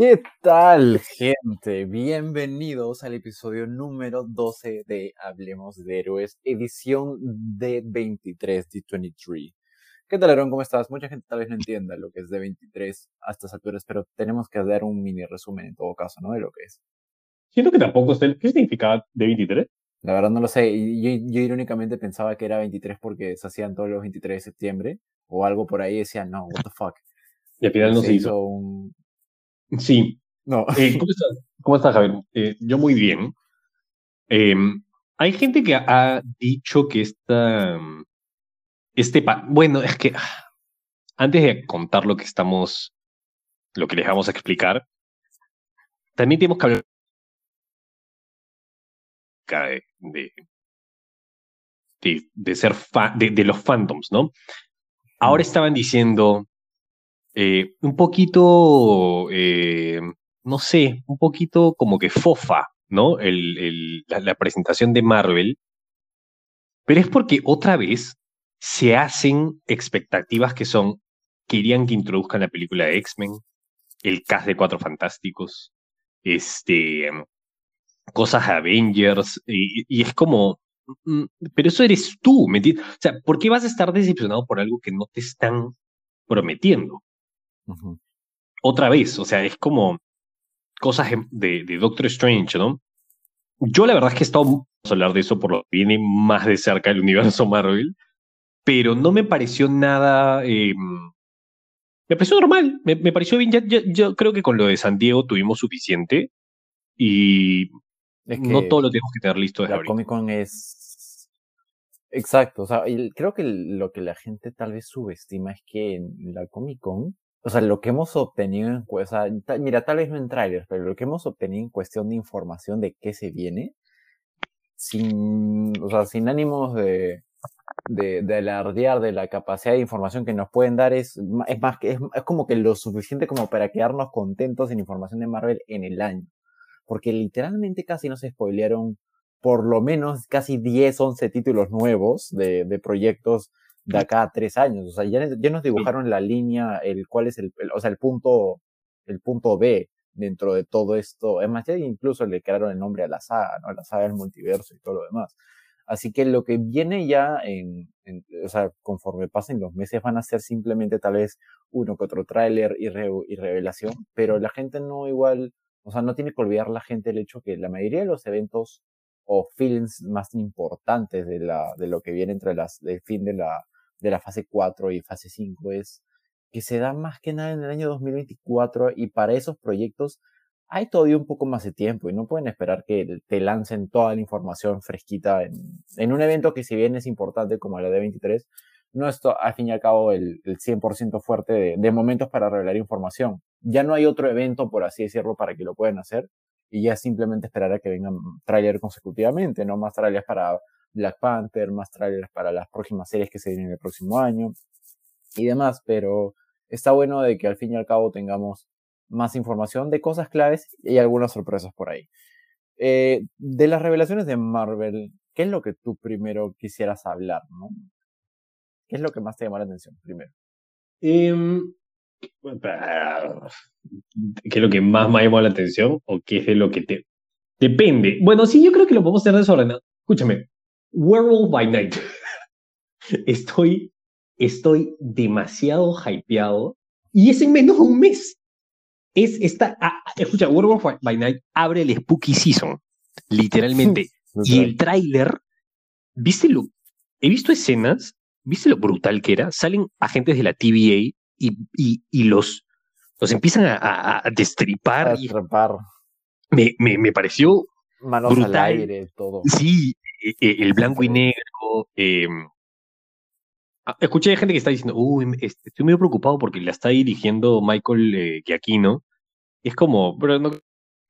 ¿Qué tal, gente? Bienvenidos al episodio número 12 de Hablemos de Héroes, edición de 23, de 23. ¿Qué tal, Aaron? ¿Cómo estás? Mucha gente tal vez no entienda lo que es de 23 a estas alturas, pero tenemos que dar un mini resumen en todo caso, ¿no? De lo que es. Siento que tampoco sé. ¿Qué significa de 23? La verdad no lo sé. Yo, yo irónicamente pensaba que era 23 porque se hacían todos los 23 de septiembre o algo por ahí. Decía, no, what the fuck. Y al final no se, hizo. un... Sí. No. Eh, ¿cómo, estás? ¿Cómo, estás? Javier? Eh, yo muy bien. Eh, hay gente que ha dicho que esta. Este. Bueno, es que. Antes de contar lo que estamos. Lo que les vamos a explicar. También tenemos que hablar de, de, de ser de, de, los Phantoms, ¿no? Ahora estaban diciendo eh, un poquito, eh, no sé, un poquito como que fofa, ¿no? El, la, presentación de Marvel, pero es porque otra vez se hacen expectativas que son, querían que introduzcan la película de X-Men, el cast de Cuatro Fantásticos, este, cosas Avengers, y, y, es como, mm, pero eso eres tú, ¿me entiendes? O sea, ¿por qué vas a estar decepcionado por algo que no te están prometiendo? Uh -huh. Otra vez, o sea, es como cosas de, de, Doctor Strange, ¿no? Yo la verdad es que he estado, vamos a hablar de eso por lo que viene más de cerca del universo Marvel, pero no me pareció nada... Eh, me pareció normal, me, me pareció bien. Ya, ya, yo creo que con lo de San Diego tuvimos suficiente y es que no todo lo tenemos que tener listo desde la Comic Con es exacto, o sea, creo que lo que la gente tal vez subestima es que en la Comic Con, o sea, lo que hemos obtenido en o sea, mira, tal vez no en trailers, pero lo que hemos obtenido en cuestión de información de qué se viene, sin, o sea, sin ánimos de, de, de alardear de la capacidad de información que nos pueden dar es, es más que, es, como que lo suficiente como para quedarnos contentos en información de Marvel en el año porque literalmente casi nos spoilearon por lo menos casi 10, 11 títulos nuevos de proyectos de acá a tres años. O sea, ya, ya nos dibujaron la línea, el cuál es el, el, o sea, el punto, el punto B dentro de todo esto. Es más, ya incluso le crearon el nombre a la saga, ¿no? La saga del multiverso y todo lo demás. Así que lo que viene ya en, en o sea, conforme pasen los meses van a ser simplemente tal vez uno que otro tráiler y, re, y revelación, pero la gente no igual, o sea, no tiene que olvidar la gente el hecho que la mayoría de los eventos o films más importantes de, la, de lo que viene entre las, del fin de la, de la fase 4 y fase 5 es que se da más que nada en el año 2024 y para esos proyectos hay todavía un poco más de tiempo y no pueden esperar que te lancen toda la información fresquita en, un evento que si bien es importante como la D23, no es al fin y al cabo el, el 100% fuerte de, de, momentos para revelar información. Ya no hay otro evento, por así decirlo, para que lo puedan hacer y ya simplemente esperar a que vengan trailers consecutivamente, ¿no? Más trailers para Black Panther, más trailers para las próximas series que se vienen el próximo año y demás, pero está bueno de que al fin y al cabo tengamos más información de cosas claves y algunas sorpresas por ahí. Eh, de las revelaciones de Marvel, ¿qué es lo que tú primero quisieras hablar, no? ¿Qué es lo que más te llamó la atención primero? Um, ¿Qué es lo que más me llamó la atención o qué es de lo que te... Depende. Bueno, sí, yo creo que lo podemos hacer desordenado. Escúchame. Werewolf by Night. estoy, estoy demasiado hypeado y es en menos de un mes. Es esta... Ah, escucha, Werewolf by Night abre el Spooky Season. Literalmente. y el tráiler... ¿Viste lo...? He visto escenas ¿Viste lo brutal que era? Salen agentes de la TVA y, y, y los, los empiezan a, a, a destripar. A destripar. Me, me, me, pareció Manos brutal. al aire, todo. Sí, el blanco y negro. Eh, escuché gente que está diciendo, uy, estoy medio preocupado porque la está dirigiendo Michael eh, Giacchino. Es como, pero no,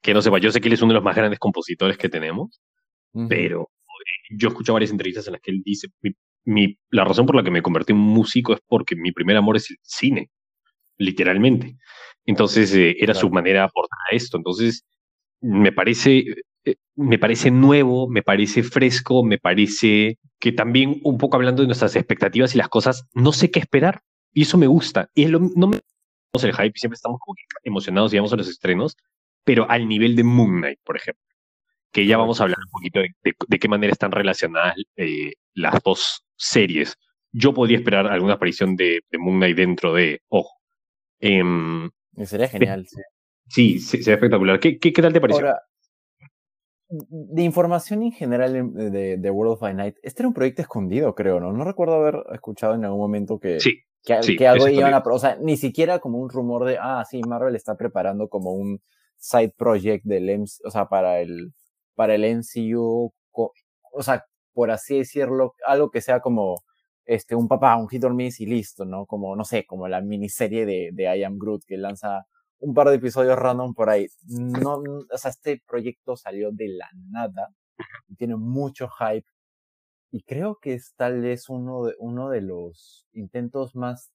que no sepa, yo sé que él es uno de los más grandes compositores que tenemos, uh -huh. pero eh, yo escucho varias entrevistas en las que él dice, mi, mi, la razón por la que me convertí en músico es porque mi primer amor es el cine, literalmente. Entonces eh, era claro. su manera de aportar a esto. Entonces me parece, eh, me parece nuevo, me parece fresco, me parece que también un poco hablando de nuestras expectativas y las cosas, no sé qué esperar. Y eso me gusta. Y es lo, no me el hype y siempre estamos como emocionados y vamos a los estrenos, pero al nivel de Moon Knight, por ejemplo, que ya vamos a hablar un poquito de, qué manera están relacionadas eh, las dos series. Yo podría esperar alguna aparición de, Moon Knight dentro de, ojo. Em, sería genial, sí. Sí, sería espectacular. ¿Qué, qué, tal te pareció? Ahora, de información en general de, de, World of Night, este era un proyecto escondido, creo, ¿no? No recuerdo haber escuchado en algún momento que, sí, que, algo iban a... O sea, ni siquiera como un rumor de, ah, sí, Marvel está preparando como un side project del o sea, para el, para el MCU, o sea, por así decirlo, algo que sea como este, un papá, un hit or miss y listo, ¿no? Como, no sé, como la miniserie de, de I Am Groot que lanza un par de episodios random por ahí. No, o sea, este proyecto salió de la nada, tiene mucho hype y creo que es tal vez uno de, uno de los intentos más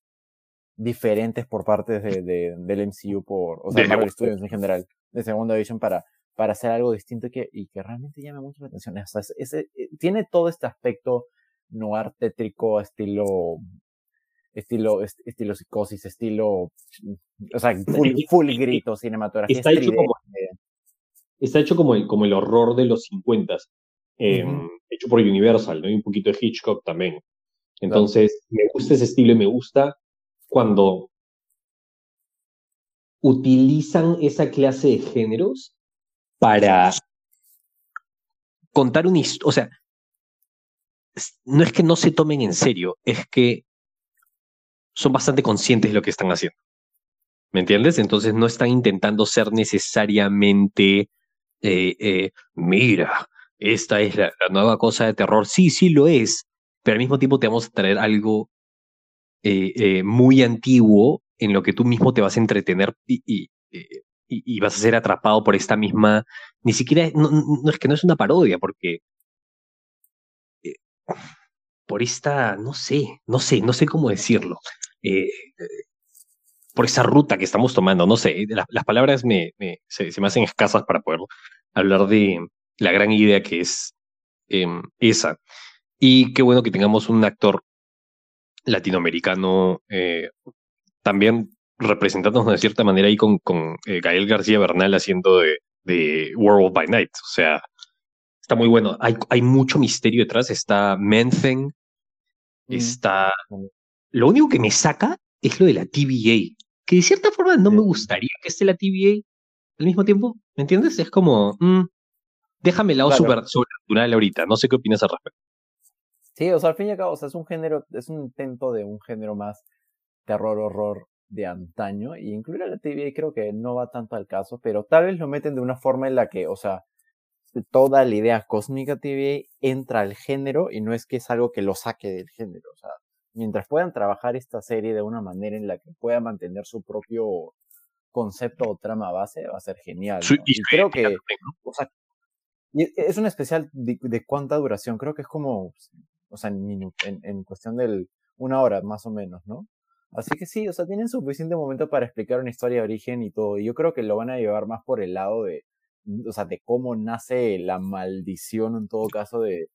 diferentes por parte de, de, del MCU por, o sea, Marvel Studios en general, de Segunda Edition para, para hacer algo distinto que, y que realmente llame mucho la atención. O sea, ese, eh, tiene todo este aspecto noir tétrico, estilo, estilo, estilo psicosis, estilo, o sea, full, full grito, cinematografía. Está hecho como, está hecho como el, como el horror de los 50 Em, hecho por Universal, ¿no? Y un poquito de Hitchcock también. Entonces, me gusta ese estilo y me gusta cuando utilizan esa clase de géneros para contar una historia. O sea, no es que no se tomen en serio, es que son bastante conscientes de lo que están haciendo. ¿Me entiendes? Entonces no están intentando ser necesariamente, eh, eh, mira, esta es la, nueva cosa de terror. Sí, sí lo es, pero al mismo tiempo te vamos a traer algo eh, muy antiguo en lo que tú mismo te vas a entretener y, vas a ser atrapado por esta misma. Ni siquiera. No, no es que no es una parodia, porque. Por esta. No sé, no sé, no sé cómo decirlo. Por esa ruta que estamos tomando, no sé, las, palabras me, me se, se, me hacen escasas para poder hablar de, la gran idea que es em, esa. Y qué bueno que tengamos un actor latinoamericano eh, también representándonos de cierta manera ahí con, con eh, Gael García Bernal haciendo de, de World by Night. O sea, está muy bueno. Hay, hay mucho misterio detrás. Está Menthing. Mm. Está. Lo único que me saca es lo de la TVA. Que de cierta forma no me gustaría que esté la TVA al mismo tiempo. ¿Me entiendes? Es como. Mm, Déjame el lado sobrenatural ahorita, no sé qué opinas al respecto. Sí, o sea, al fin y al cabo, o sea, es un género, es un intento de un género más terror, horror de antaño, y incluir a la TVA creo que no va tanto al caso, pero tal vez lo meten de una forma en la que, o sea, toda la idea cósmica TVA entra al género y no es que es algo que lo saque del género, o sea, mientras puedan trabajar esta serie de una manera en la que pueda mantener su propio concepto o trama base, va a ser genial. y, creo que, o sea, es un especial de, cuánta duración, creo que es como, o sea, en, en, cuestión de una hora más o menos, ¿no? Así que sí, o sea, tienen suficiente momento para explicar una historia de origen y todo. Y yo creo que lo van a llevar más por el lado de, o sea, de cómo nace la maldición en todo caso de,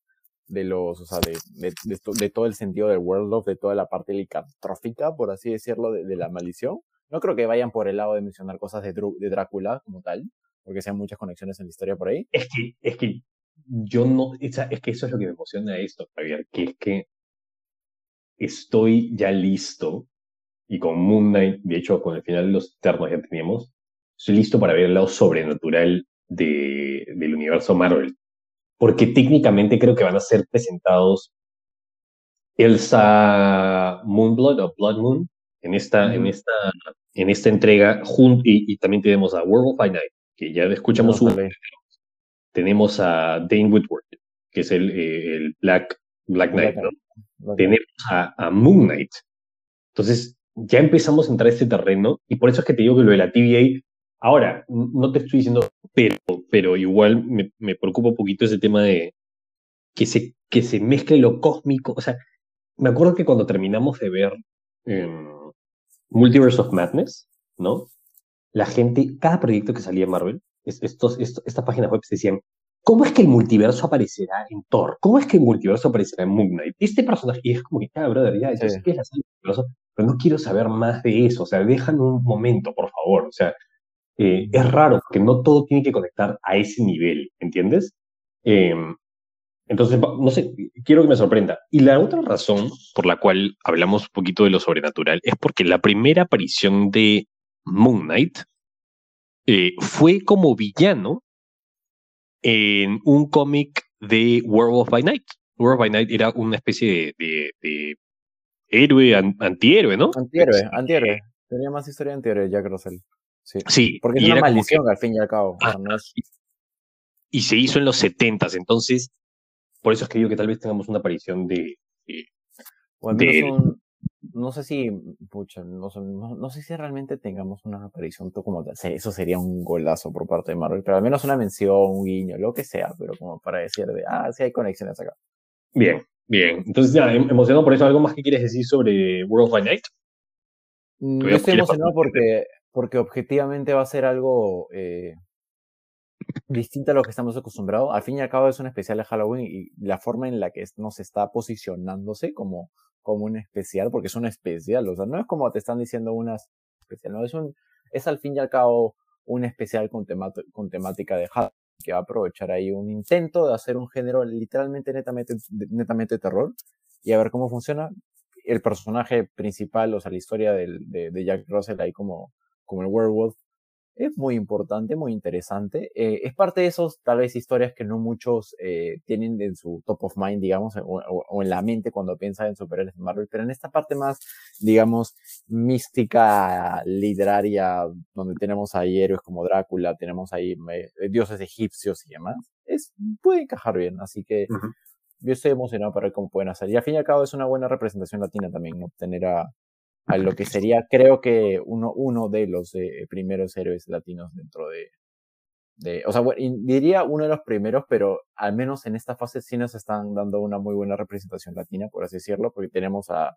de los, o sea, de, de, todo el sentido del world of, de toda la parte licantrófica, por así decirlo, de, la maldición. No creo que vayan por el lado de mencionar cosas de, de Drácula como tal, porque sean muchas conexiones en la historia por ahí. Es que, es que yo no, es que eso es lo que me emociona esto, Javier, que es que estoy ya listo y con Moon Knight, de hecho con el final de los Eternos ya teníamos, estoy listo para ver el lado sobrenatural de, del universo Marvel. Porque técnicamente creo que van a ser presentados Elsa Moonblood o Blood Moon en esta, en esta, en esta entrega y, y, también tenemos a World of Night que ya escuchamos su Tenemos a Dane Whitworth, que es el, eh, el Black, Black Knight, ¿no? Tenemos a, Moon Knight. Entonces, ya empezamos a entrar a este terreno, y por eso es que te digo que lo de la TVA, ahora, no te estoy diciendo, pero, pero igual me, me preocupa un poquito ese tema de que se, que se mezcle lo cósmico. O sea, me acuerdo que cuando terminamos de ver em, Multiverse of Madness, ¿no? la gente, cada proyecto que salía en Marvel, estos, estas páginas web decían, ¿cómo es que el multiverso aparecerá en Thor? ¿Cómo es que el multiverso aparecerá en Moon Knight? Este personaje, y es como que, ah, brother, ya, entonces, ¿qué es la multiverso? pero no quiero saber más de eso, o sea, déjame un momento, por favor, o sea, eh, es raro porque no todo tiene que conectar a ese nivel, ¿entiendes? Em, entonces, no sé, quiero que me sorprenda. Y la otra razón por la cual hablamos un poquito de lo sobrenatural es porque la primera aparición de Moon Knight eh, fue como villano en un cómic de Werewolf by Night. Werewolf by Night era una especie de, de, héroe, antihéroe, ¿no? Antihéroe, antihéroe. Tenía más historia de antihéroe Jack Russell. Sí, porque es una maldición al fin y al cabo. Ah, y, se hizo en los 70 entonces por eso es que digo que tal vez tengamos una aparición de... no sé si, pucha, no, no, sé si realmente tengamos una aparición como. Eso sería un golazo por parte de Marvel, pero al menos una mención, un guiño, lo que sea, pero como para decir de, ah, sí hay conexiones acá. Bien, bien. Entonces ya, em, emocionado por eso. ¿Algo más que quieres decir sobre World of Night? Mm, yo estoy emocionado porque, porque objetivamente va a ser algo eh, distinto a lo que estamos acostumbrados. Al fin y al cabo es un especial de Halloween y la forma en la que nos está posicionándose como, como un especial, porque es un especial, o sea, no es como te están diciendo una especial, no, es un, es al fin y al cabo un especial con, con temática de Halloween, que va a aprovechar ahí un intento de hacer un género literalmente netamente, netamente terror y a ver cómo funciona. El personaje principal, o sea, la historia de, de Jack Russell ahí como, como el werewolf, es muy importante, muy interesante. Eh, es parte de esos, tal vez, historias que no muchos eh, tienen en su top of mind, digamos, o, en la mente cuando piensan en superhéroes de Marvel, pero en esta parte más, digamos, mística, literaria, donde tenemos ahí héroes como Drácula, tenemos ahí eh, dioses egipcios y demás, es, puede encajar bien, así que yo estoy emocionado para ver cómo pueden hacer. Y al fin y al cabo es una buena representación latina también, ¿no? Tener a, a lo que sería, creo que uno, uno de los eh, primeros héroes latinos dentro de, de, o sea, diría uno de los primeros, pero al menos en esta fase sí nos están dando una muy buena representación latina, por así decirlo, porque tenemos a,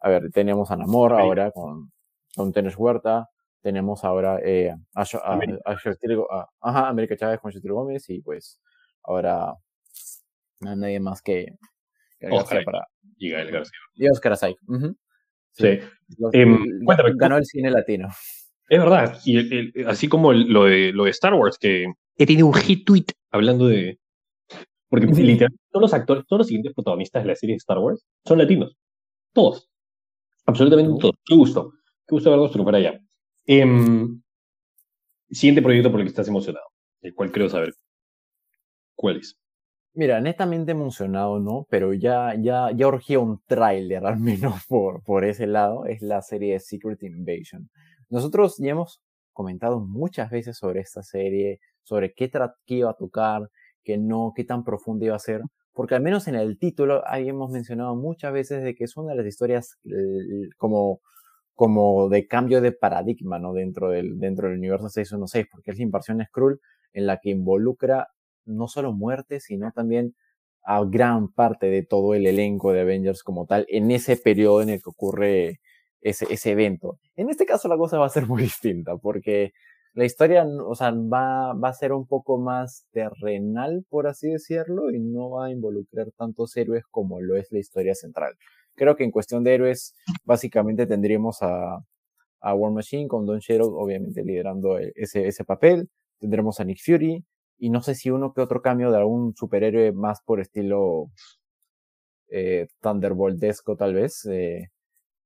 a ver, tenemos a Namor ahora con, con Tenes Huerta, tenemos ahora eh, a, a, a, ajá, América Chávez con Shetil Gómez y pues ahora no nadie más que, que Oscar para y Gael García. Y Oscar Asay. Sí. Em, cuéntame. Ganó el cine latino. Es verdad. Y así como lo, de, lo de Star Wars, que he tenido un hit tweet hablando de. Porque literalmente todos los actores, todos los siguientes protagonistas de la serie de Star Wars son latinos. Todos. Absolutamente todos. Qué gusto. Qué gusto verlos triunfar allá. Em, siguiente proyecto por el que estás emocionado. El cual creo saber. ¿Cuál es? Mira, netamente emocionado, ¿no? Pero ya, ya, ya urgía un tráiler al menos por, por ese lado. Es la serie Secret Invasion. Nosotros ya hemos comentado muchas veces sobre esta serie, sobre qué, qué iba a tocar, qué no, qué tan profunda iba a ser. Porque al menos en el título ahí hemos mencionado muchas veces de que es una de las historias como, como de cambio de paradigma, ¿no? Dentro del, dentro del universo 616, porque es la invasión Skrull en la que involucra no solo muerte, sino también a gran parte de todo el elenco de Avengers como tal en ese periodo en el que ocurre ese, ese evento. En este caso la cosa va a ser muy distinta porque la historia, o sea, va, va a ser un poco más terrenal, por así decirlo, y no va a involucrar tantos héroes como lo es la historia central. Creo que en cuestión de héroes, básicamente tendríamos a, a War Machine con Don Cheadle, obviamente liderando ese, ese papel. Tendremos a Nick Fury, y no sé si uno que otro cambio de algún superhéroe más por estilo eh, Thunderboltesco tal vez. Eh,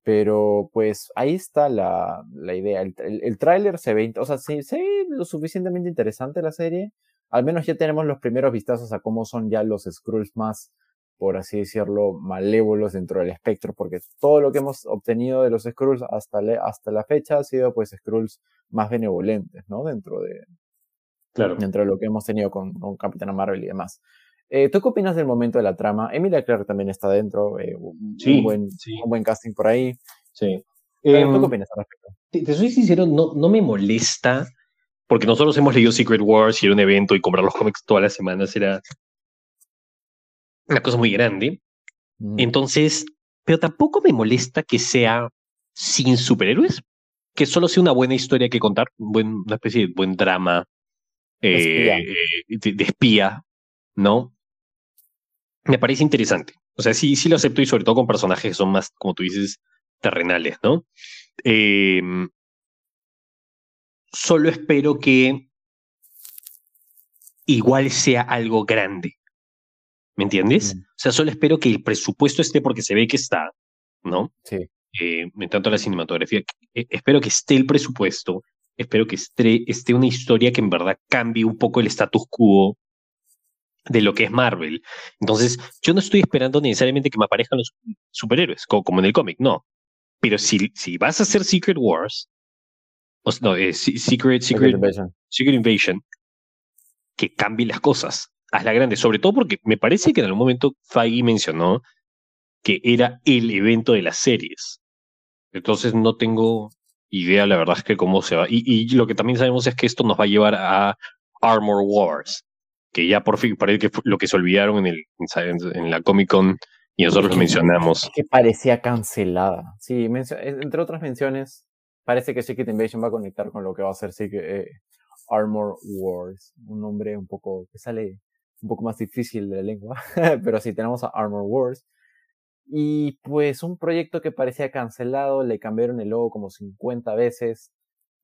pero pues ahí está la, la idea. El, el, tráiler se ve, o sea, se, ve lo suficientemente interesante la serie. Al menos ya tenemos los primeros vistazos a cómo son ya los Skrulls más, por así decirlo, malévolos dentro del espectro, porque todo lo que hemos obtenido de los Skrulls hasta, hasta la fecha ha sido pues Skrulls más benevolentes, ¿no? Dentro de, Claro. Dentro de lo que hemos tenido con, con Capitana Marvel y demás. Eh, ¿Tú qué opinas del momento de la trama? Emilia Clarke también está dentro, eh, un, buen, un buen casting por ahí. Sí. ¿Tú qué em, opinas al respecto? Te, soy sincero, no, no me molesta, porque nosotros hemos leído Secret Wars y era un evento y comprar los cómics todas las semanas era una cosa muy grande. Mm. Entonces, pero tampoco me molesta que sea sin superhéroes, que solo sea una buena historia que contar, buen, una especie de buen drama eh, de, espía, ¿no? Me parece interesante. O sea, sí, sí lo acepto y sobre todo con personajes que son más, como tú dices, terrenales, ¿no? Em, solo espero que igual sea algo grande. ¿Me entiendes? Mm. O sea, solo espero que el presupuesto esté porque se ve que está, ¿no? Sí. Eh, en tanto la cinematografía. eh, espero que esté el presupuesto, espero que esté, esté una historia que en verdad cambie un poco el status quo de lo que es Marvel. Entonces, yo no estoy esperando necesariamente que me aparezcan los superhéroes, co- como, en el cómic, no. Pero si, si vas a hacer Secret Wars, o no, eh, Se- Secret, Secret Secret, Invasion. Secret Invasion, que cambie las cosas. Hazla grande, sobre todo porque me parece que en algún momento Feige mencionó que era el evento de las series. Entonces no tengo idea, la verdad es que cómo se va. Y, y lo que también sabemos es que esto nos va a llevar a Armor Wars, que ya por fin parece que lo que se olvidaron en, el, en, la Comic Con y nosotros lo mencionamos. Que parecía cancelada. Sí, entre otras menciones, parece que Secret Invasion va a conectar con lo que va a ser Secret, eh, Armor Wars. Un nombre un poco que sale un poco más difícil de la lengua. Pero sí, tenemos a Armor Wars. Y pues un proyecto que parecía cancelado, le cambiaron el logo como 50 veces.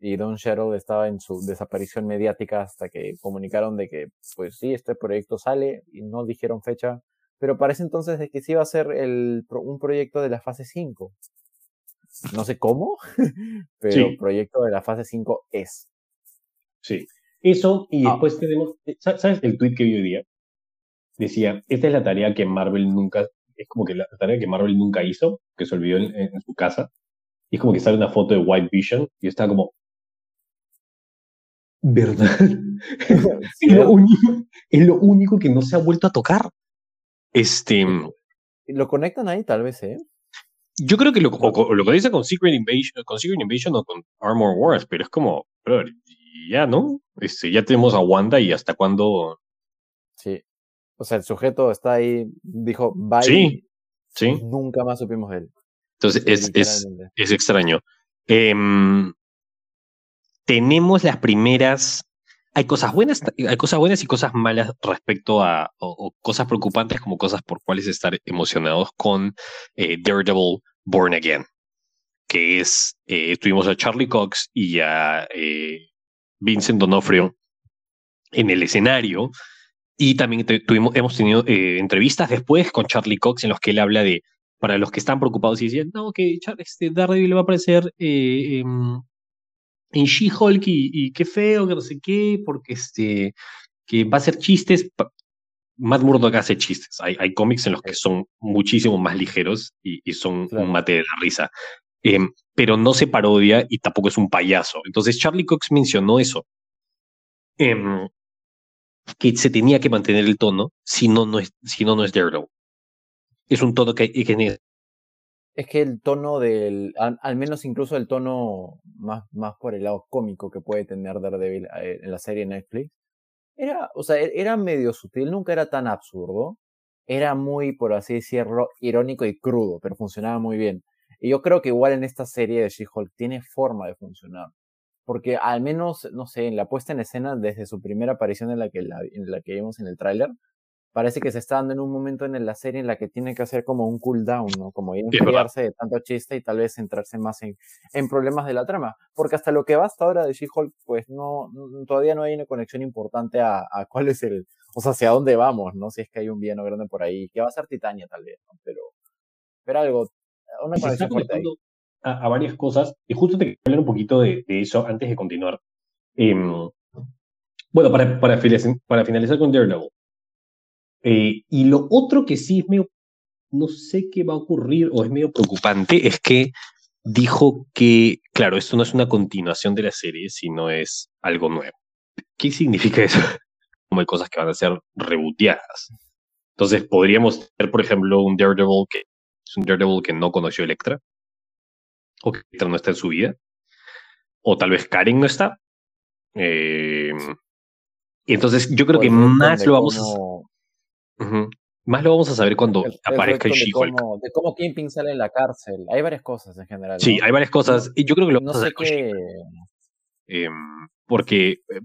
Y Don Shadow estaba en su desaparición mediática hasta que comunicaron de que, pues sí, este proyecto sale y no dijeron fecha pero parece entonces de que sí va a ser el, un proyecto de la fase 5. No sé cómo, pero Sí. proyecto de la fase 5 es. Sí. Eso, y Ah. después tenemos, ¿sa- ¿sabes el tweet que vi hoy día? Decía, esta es la tarea que Marvel nunca, es como que la tarea que Marvel nunca hizo, que se olvidó en, en su casa. Y es como que sale una foto de White Vision y está como, ¿verdad? Sí, es, lo único, es lo único que no se ha vuelto a tocar. Este, Lo conectan ahí tal vez, ¿eh? yo creo que lo, o, lo que dice con Secret Invasion, con Secret Invasion o con Armor Wars, pero es como, brother, ya, ¿no? Este, ya tenemos a Wanda y hasta cuándo. Sí. O sea, el sujeto está ahí, dijo, bye. Sí, sí. Nunca más supimos de él. Entonces es, es, es extraño. Em, tenemos las primeras. Hay cosas buenas, hay cosas buenas y cosas malas respecto a, o, o cosas preocupantes como cosas por cuales estar emocionados con eh, Daredevil Born Again, que es, eh, tuvimos a Charlie Cox y a eh, Vincent Donofrio en el escenario y también te- tuvimos, hemos tenido eh, entrevistas después con Charlie Cox en los que él habla de, para los que están preocupados y decían, no, que Char- este Daredevil va a aparecer eh, em, en She-Hulk y, y qué feo, que no sé qué, porque este, que va a hacer chistes. Matt Murdock hace chistes. Hay, hay cómics en los que son muchísimo más ligeros y, y son Claro. un mate de la risa. Em, pero no se parodia y tampoco es un payaso. Entonces Charlie Cox mencionó eso. Em, que se tenía que mantener el tono, si no, no es, si no, no es Daredevil. Es un tono que, que Es que el tono del, al, al menos incluso el tono más, más por el lado cómico que puede tener Daredevil eh, en la serie Netflix, era, o sea, e- era medio sutil, nunca era tan absurdo, era muy, por así decirlo, irónico y crudo, pero funcionaba muy bien. Y yo creo que igual en esta serie de She-Hulk tiene forma de funcionar. Porque al menos, no sé, en la puesta en escena, desde su primera aparición en la que, la, en la que vimos en el tráiler, parece que se está dando en un momento en la serie en la que tiene que hacer como un cooldown, ¿no? Como enfriarse de tanto chiste y tal vez centrarse más en, en problemas de la trama. Porque hasta lo que va hasta ahora de She-Hulk, pues no, no- todavía no hay una conexión importante a, a cuál es el, o sea, hacia dónde vamos, ¿no? Si es que hay un villano grande por ahí, que va a ser Titania tal vez, ¿no? Pero, pero algo, una conexión fuerte ahí. A, varias cosas. Y justo te quería hablar un poquito de, eso antes de continuar. Em, bueno, para, para, para finalizar con Daredevil. Eh, y lo otro que sí es medio, no sé qué va a ocurrir o es medio preocupante, es que dijo que, claro, esto no es una continuación de la serie, sino es algo nuevo. ¿Qué significa eso? Como hay cosas que van a ser rebooteadas. Entonces, podríamos tener, por ejemplo, un Daredevil que es un Daredevil que no conoció Electra, o que no está en su vida, o tal vez Karen no está. Eh, y entonces, yo creo que el retcon más lo vamos a. Más lo vamos a saber cuando el- el aparezca de She-Hulk. cómo, de cómo Kingpin sale en la cárcel. Hay varias cosas en general. Sí, ¿no? hay varias cosas. y yo creo que lo No vamos a sé saber qué. Em, porque eh,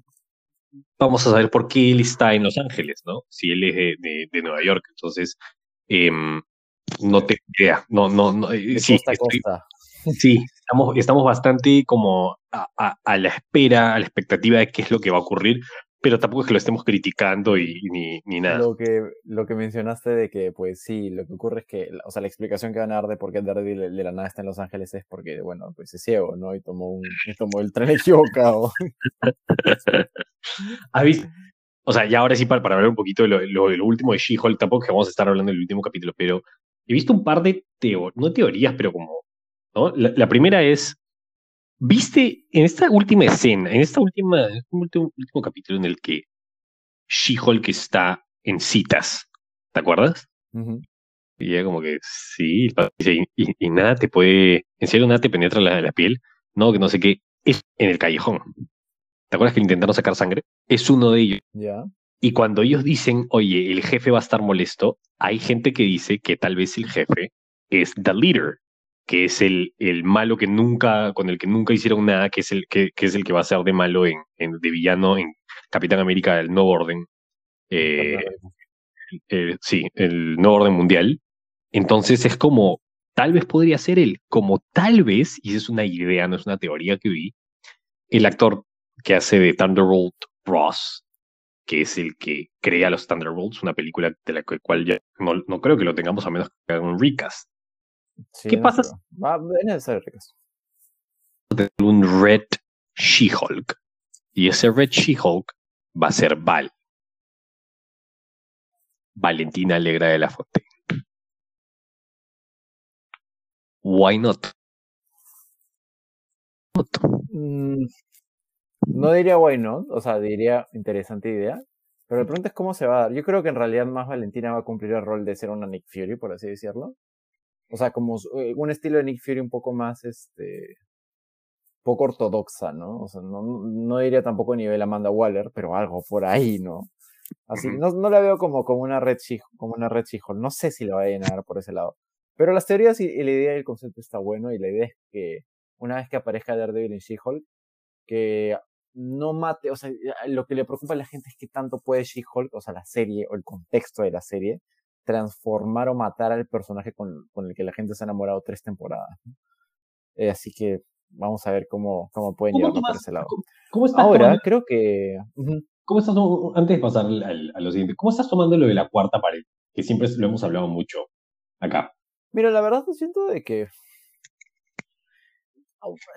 vamos a saber por qué él está en Los Ángeles, ¿no? Si él es de, de- de Nueva York. Entonces, em, no tengo idea. No, no, no. eh, sí, costa estoy- costa. Sí, estamos, estamos bastante como a, a, la espera, a la expectativa de qué es lo que va a ocurrir, pero tampoco es que lo estemos criticando y, ni, ni, nada. Lo que, lo que mencionaste de que, pues sí, lo que ocurre es que, o sea, la explicación que van a dar de por qué Daredevil de la nada está en Los Ángeles es porque, bueno, pues es ciego, ¿no? Y tomó, un, y tomó el tren equivocado. ¿Has visto? O sea, ya ahora sí, para, para hablar un poquito de lo, lo, último de She-Hulk, tampoco que vamos a estar hablando del último capítulo, pero he visto un par de teorías, no teorías, pero como, ¿no? La, primera es, ¿viste en esta última escena, en esta última, en este último, último capítulo en el que She-Hulk está en citas, ¿te acuerdas? Y ella como que, sí, y, y, nada te puede, en serio nada te penetra la, la piel, no, que no sé qué, es en el callejón. ¿Te acuerdas que intentaron sacar sangre? Es uno de ellos. Y cuando ellos dicen, oye, el jefe va a estar molesto, hay gente que dice que tal vez el jefe es the leader, que es el, el malo que nunca, con el que nunca hicieron nada, que es el que, que es el que va a ser de malo en, en, de villano en Capitán América del Nuevo Orden. Eh, eh, sí, el Nuevo Orden Mundial. Entonces es como, tal vez podría ser él, como tal vez, y esa es una idea, no es una teoría que vi, el actor que hace de Thunderbolt Ross, que es el que crea los Thunderbolts, una película de la cual ya no, no creo que lo tengamos a menos que haga un recast. ¿Qué pasa? Va a ser recast. Un Red She-Hulk. Y ese Red She-Hulk va a ser Val. Valentina Alegra de la Fonte. Why not? Mm, no diría why not, o sea, diría interesante idea. Pero la pregunta es cómo se va a dar. Yo creo que en realidad más Valentina va a cumplir el rol de ser una Nick Fury, por así decirlo. O sea, como eh, un estilo de Nick Fury un poco más, este, poco ortodoxa, ¿no? O sea, no, no diría tampoco a nivel Amanda Waller, pero algo por ahí, ¿no? Así, no, no la veo como, como una Red como una Red she No sé si la va a llenar por ese lado. Pero las teorías y, la idea y el concepto está bueno y la idea es que una vez que aparezca Daredevil en She-Hulk, que no mate, o sea, lo que le preocupa a la gente es que tanto puede She-Hulk, o sea, la serie o el contexto de la serie, transformar o matar al personaje con, con el que la gente se ha enamorado tres temporadas. Eh, así que vamos a ver cómo, cómo pueden llevarlo por ese lado. ¿cómo, Ahora, creo que... ¿Cómo estás, antes de pasar a lo siguiente, cómo estás tomando lo de la cuarta pared? Que siempre lo hemos hablado mucho acá. Mira, la verdad siento de que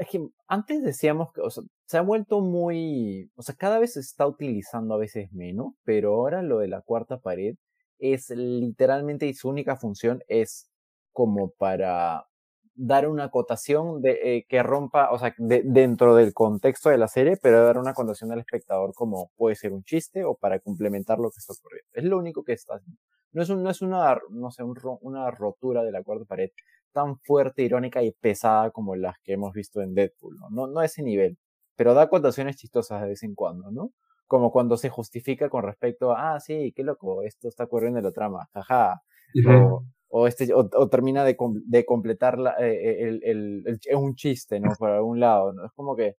es que antes decíamos que, o sea, se ha vuelto muy, o sea, cada vez se está utilizando a veces menos, pero ahora lo de la cuarta pared es literalmente y su única función es como para dar una acotación de, eh, que rompa, o sea, dentro del contexto de la serie, pero dar una acotación al espectador como puede ser un chiste o para complementar lo que está ocurriendo. Es lo único que está haciendo. No es, un, no es una, no sé, una rotura de la cuarta pared, tan fuerte, irónica y pesada como las que hemos visto en Deadpool, ¿no? No, no ese nivel, pero da contaciones chistosas de vez en cuando, ¿no? Como cuando se justifica con respecto a, ah, sí, qué loco, esto está ocurriendo en la trama, jaja, o, o, este, o, termina de, de completar la, eh, el, el, el, un chiste, ¿no? Por algún lado, ¿no? Es como que...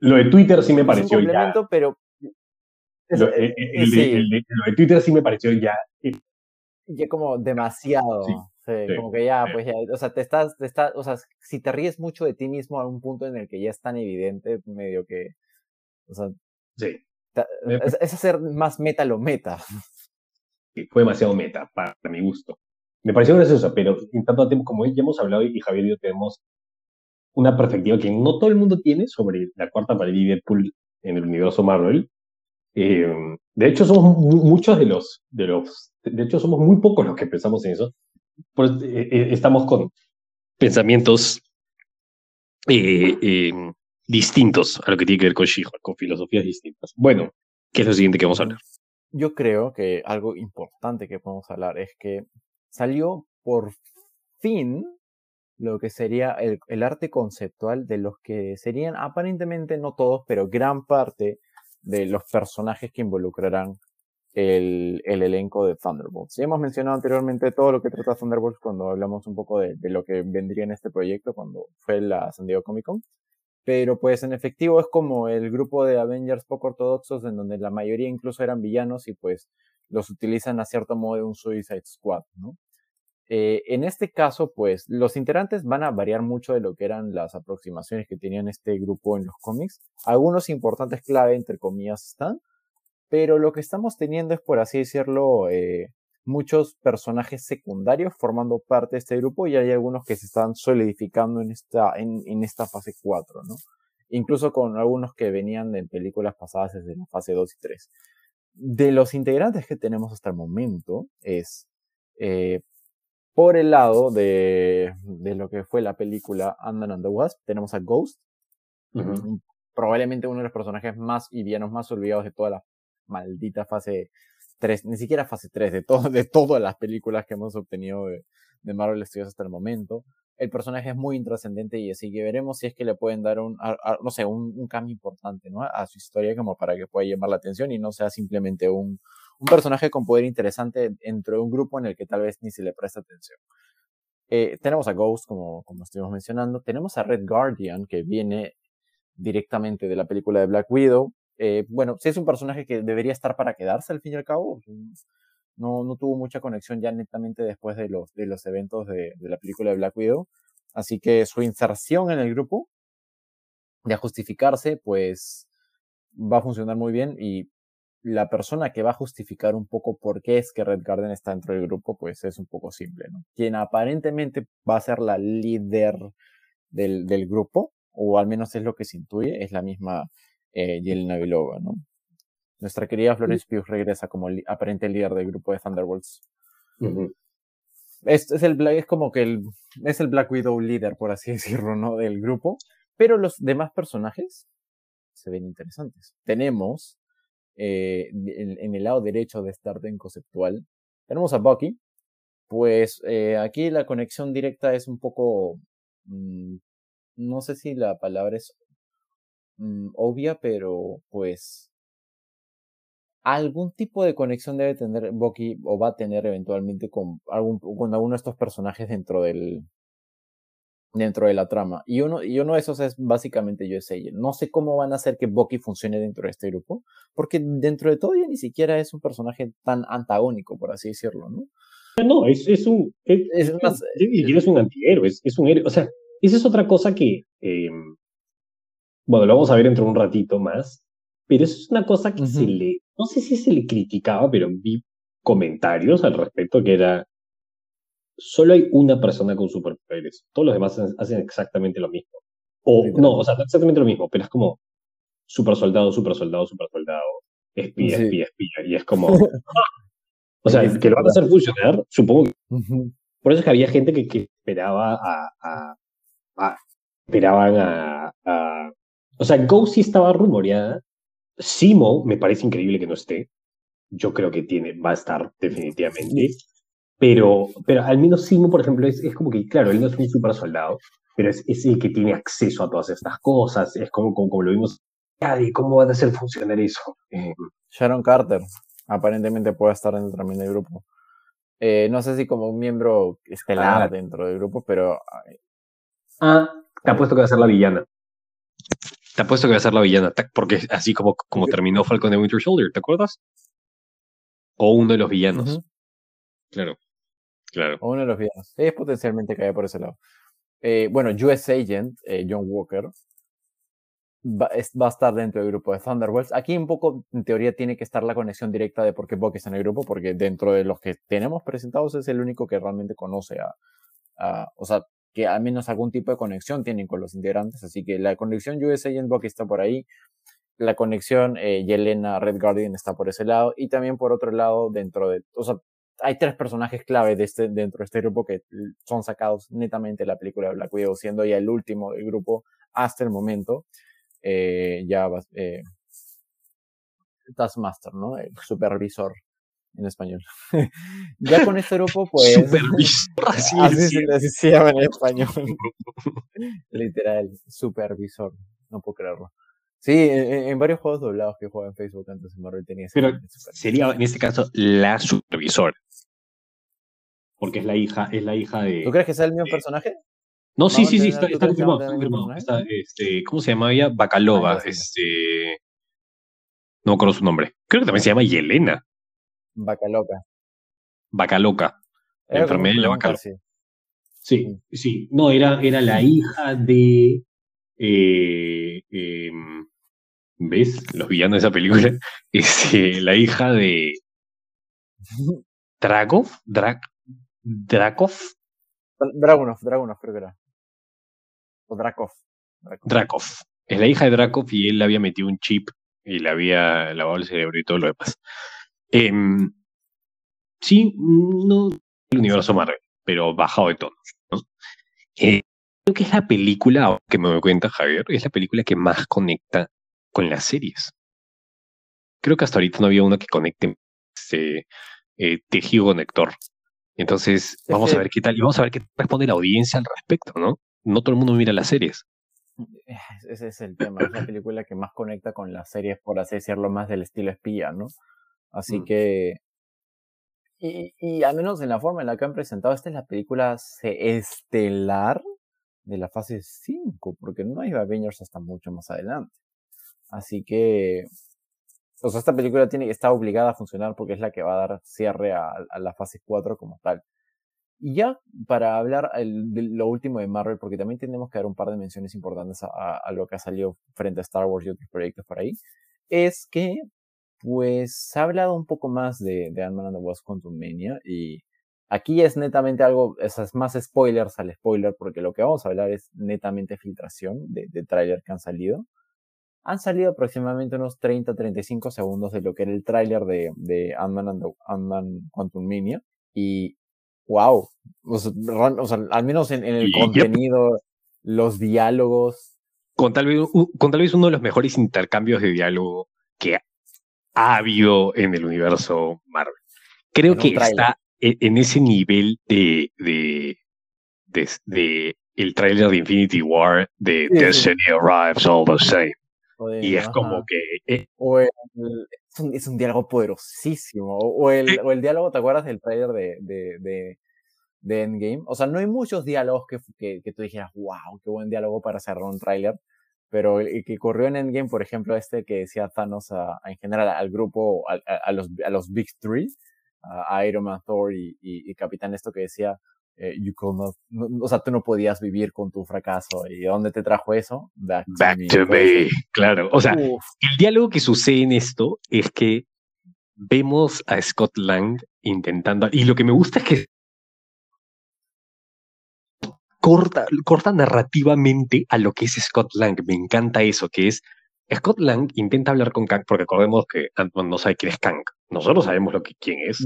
Lo de Twitter sí me pareció un complemento, pero... Lo, el, de, lo, de, Twitter sí me pareció ya... Ya como demasiado. Sí, como que ya, pues ya, o sea, te estás, te estás, o sea, si te ríes mucho de ti mismo a un punto en el que ya es tan evidente, medio que, o sea, sí. Es, hacer más meta lo meta. Fue demasiado meta, para, mi gusto. Me pareció gracioso, pero en tanto tiempo como ya hemos hablado y Javier y yo tenemos una perspectiva que no todo el mundo tiene sobre la cuarta pared de Deadpool en el universo Marvel. Eh, de hecho, somos muchos de los, de los, de hecho, somos muy pocos los que pensamos en eso pues, eh, eh, estamos con pensamientos eh, distintos a lo que tiene que ver con she con filosofías distintas. Bueno, ¿qué es lo siguiente que vamos a hablar? Yo creo que algo importante que podemos hablar es que salió por fin lo que sería el, arte conceptual de los que serían aparentemente no todos, pero gran parte de los personajes que involucrarán el, el, elenco de Thunderbolts. Ya hemos mencionado anteriormente todo lo que trata Thunderbolts cuando hablamos un poco de, de, lo que vendría en este proyecto cuando fue la San Diego Comic Con. Pero pues en efectivo es como el grupo de Avengers poco ortodoxos en donde la mayoría incluso eran villanos y pues los utilizan a cierto modo de un Suicide Squad, ¿no? Eh, en este caso, pues los integrantes van a variar mucho de lo que eran las aproximaciones que tenían este grupo en los cómics. Algunos importantes clave, entre comillas, están, pero lo que estamos teniendo es, por así decirlo, eh, muchos personajes secundarios formando parte de este grupo y hay algunos que se están solidificando en esta, en, en esta fase 4, ¿no? Incluso con algunos que venían de películas pasadas desde la fase 2 y 3. De los integrantes que tenemos hasta el momento es, eh, por el lado de, de, lo que fue la película Ant-Man and the Wasp, tenemos a Ghost, probablemente uno de los personajes más y villanos más olvidados de toda la maldita fase 3, ni siquiera fase 3, de, de todas las películas que hemos obtenido de, Marvel Studios hasta el momento. El personaje es muy intrascendente y así que veremos si es que le pueden dar un, no sé, un, cambio importante, ¿no? A su historia como para que pueda llamar la atención y no sea simplemente un, un personaje con poder interesante dentro de un grupo en el que tal vez ni se le presta atención. Eh, tenemos a Ghost, como, como estuvimos mencionando. Tenemos a Red Guardian, que viene directamente de la película de Black Widow. Eh, bueno, sí es un personaje que debería estar para quedarse al fin y al cabo. No, no tuvo mucha conexión ya netamente después de los, de los eventos de, la película de Black Widow. Así que su inserción en el grupo, de justificarse, pues va a funcionar muy bien y la persona que va a justificar un poco por qué es que Red Garden está dentro del grupo, pues es un poco simple, ¿no? Quien aparentemente va a ser la líder del, del grupo, o al menos es lo que se intuye, es la misma eh, Yelena Vilova, ¿no? Nuestra querida Florence Pugh regresa como aparente líder del grupo de Thunderbolts. es, es, el, es como que el, es el Black Widow líder, por así decirlo, ¿no? Del grupo. Pero los demás personajes se ven interesantes. Tenemos eh, en, en, el lado derecho de este orden conceptual, tenemos a Bucky. Pues eh, aquí la conexión directa es un poco, mmm, no sé si la palabra es mmm, obvia, pero pues algún tipo de conexión debe tener Bucky o va a tener eventualmente con algún con alguno de estos personajes dentro del dentro de la trama. Y uno, y uno de esos es básicamente yo Agent. No sé cómo van a hacer que Bucky funcione dentro de este grupo, porque dentro de todo ya ni siquiera es un personaje tan antagónico, por así decirlo, ¿no? No, es, es un... Es, es, más, es, un antihéroe, es, es un héroe. O sea, esa es otra cosa que... Eh, bueno, lo vamos a ver dentro de un ratito más, pero eso es una cosa que uh -huh. se le... No sé si se le criticaba, pero vi comentarios al respecto que era solo hay una persona con superpoderes. Todos los demás hacen exactamente lo mismo. O no, o sea, exactamente lo mismo, pero es como super soldado, super soldado, super soldado, espía, sí. espía, espía. Y es como. o sea, que lo van a hacer funcionar, supongo que. Uh -huh. Por eso es que había gente que, que esperaba a, a, a. esperaban a, a. O sea, Ghost sí estaba rumoreada. Simo me parece increíble que no esté. Yo creo que tiene, va a estar definitivamente. Pero, pero al menos Simo, por ejemplo, es, es como que, claro, él no es un super soldado, pero es, es el que tiene acceso a todas estas cosas, es como, como, como lo vimos. ¿Cómo van a hacer funcionar eso? Eh, Sharon Carter, aparentemente puede estar dentro también del grupo. Eh, no sé si como un miembro estelar ah. dentro del grupo, pero... Ah, te apuesto que va a ser la villana. Te apuesto que va a ser la villana, porque así como, como terminó Falcon de Winter Soldier, ¿te acuerdas? O uno de los villanos. Uh -huh. Claro. Claro. O uno de los villanos. Es potencialmente cae por ese lado. Eh, bueno, US Agent, eh, John Walker, va, es, va, a estar dentro del grupo de Thunderbolts. Aquí un poco, en teoría, tiene que estar la conexión directa de por qué Bucky está en el grupo, porque dentro de los que tenemos presentados es el único que realmente conoce a, a o sea, que al menos algún tipo de conexión tienen con los integrantes. Así que la conexión US Agent Bucky está por ahí. La conexión eh, Yelena Red Guardian está por ese lado. Y también por otro lado, dentro de, o sea, hay tres personajes clave de este, dentro de este grupo que son sacados netamente de la película de Black Widow, siendo ya el último del grupo hasta el momento. Eh, ya eh, Taskmaster, ¿no? El supervisor en español. ya con este grupo, pues. Supervisor, así, así, así se llama en español. Literal, supervisor. No puedo creerlo. Sí, en, en, varios juegos doblados que jugaba en Facebook antes en Marvel tenía Pero sería en este caso la supervisora. Porque es la hija, es la hija de. ¿Tú crees que sea el mismo de... personaje? No, sí, sí, sí, está, está confirmado. Está este, ¿Cómo se llamaba ella? Bacalova. Ah, este. No me acuerdo su nombre. Creo que también se llama Yelena. Bacaloca. Bacaloca. La enfermedad de la Sí. sí, sí. No, era, era la hija de. Eh, em, ¿Ves? Los villanos de esa película. Este, la hija de. Dragov. Dra Drakov. Dragunov, Dragunov creo que era. O Drakov. Drakov. Es la hija de Drakov y él le había metido un chip y le había lavado el cerebro y todo lo demás. Em, sí, no el universo Marvel, pero bajado de tono. Eh, creo que es la película, que me doy cuenta, Javier, es la película que más conecta con las series. Creo que hasta ahorita no había una que conecte ese eh, tejido conector. Entonces, vamos a ver qué tal, y vamos a ver qué responde la audiencia al respecto, ¿no? No todo el mundo mira las series. Ese es el tema, es la película que más conecta con las series, por así decirlo, más del estilo espía, ¿no? Así mm. que. Y, y al menos en la forma en la que han presentado, esta es la película estelar de la fase 5, porque no hay Avengers hasta mucho más adelante. Así que. O sea, esta película tiene, está obligada a funcionar porque es la que va a dar cierre a, a la fase 4 como tal. Y ya para hablar de lo último de Marvel, porque también tenemos que dar un par de menciones importantes a, lo que ha salido frente a Star Wars y otros proyectos por ahí, es que pues se ha hablado un poco más de, de Ant-Man and the Wasp Quantum Mania y aquí es netamente algo, esas más spoilers al spoiler, porque lo que vamos a hablar es netamente filtración de, de tráiler que han salido. Han salido aproximadamente unos 30-35 segundos de lo que era el tráiler de, de Ant-Man and Ant-Man Quantum Mania y wow. O sea, al menos en, el contenido, los diálogos. Con tal, vez, con tal vez uno de los mejores intercambios de diálogo que ha habido en el universo Marvel. Creo que está e, en ese nivel de, de, de, el tráiler de Infinity War de Destiny Arrives All the Same. y es como que... Eh o es, un, es, un, diálogo poderosísimo. O, el, o el diálogo, ¿te acuerdas del tráiler de, de, de Endgame. O sea, no hay muchos diálogos que, que, que tú dijeras, wow, qué buen diálogo para cerrar un tráiler. Pero el, que corrió en Endgame, por ejemplo, este que decía Thanos a, en general al grupo, a, a, los, a los Big Three, a Iron Man, Thor y, y, Capitán, esto que decía, eh, you could not, o sea, tú no podías vivir con tu fracaso. ¿Y de dónde te trajo eso? Back to, me. Claro. O sea, el diálogo que sucede en esto es que vemos a Scott Lang intentando, y lo que me gusta es que corta, corta narrativamente a lo que es Scott Lang. Me encanta eso, que es Scott Lang intenta hablar con Kang, porque recordemos que no sabe quién es Kang. Nosotros sabemos lo que, quién es.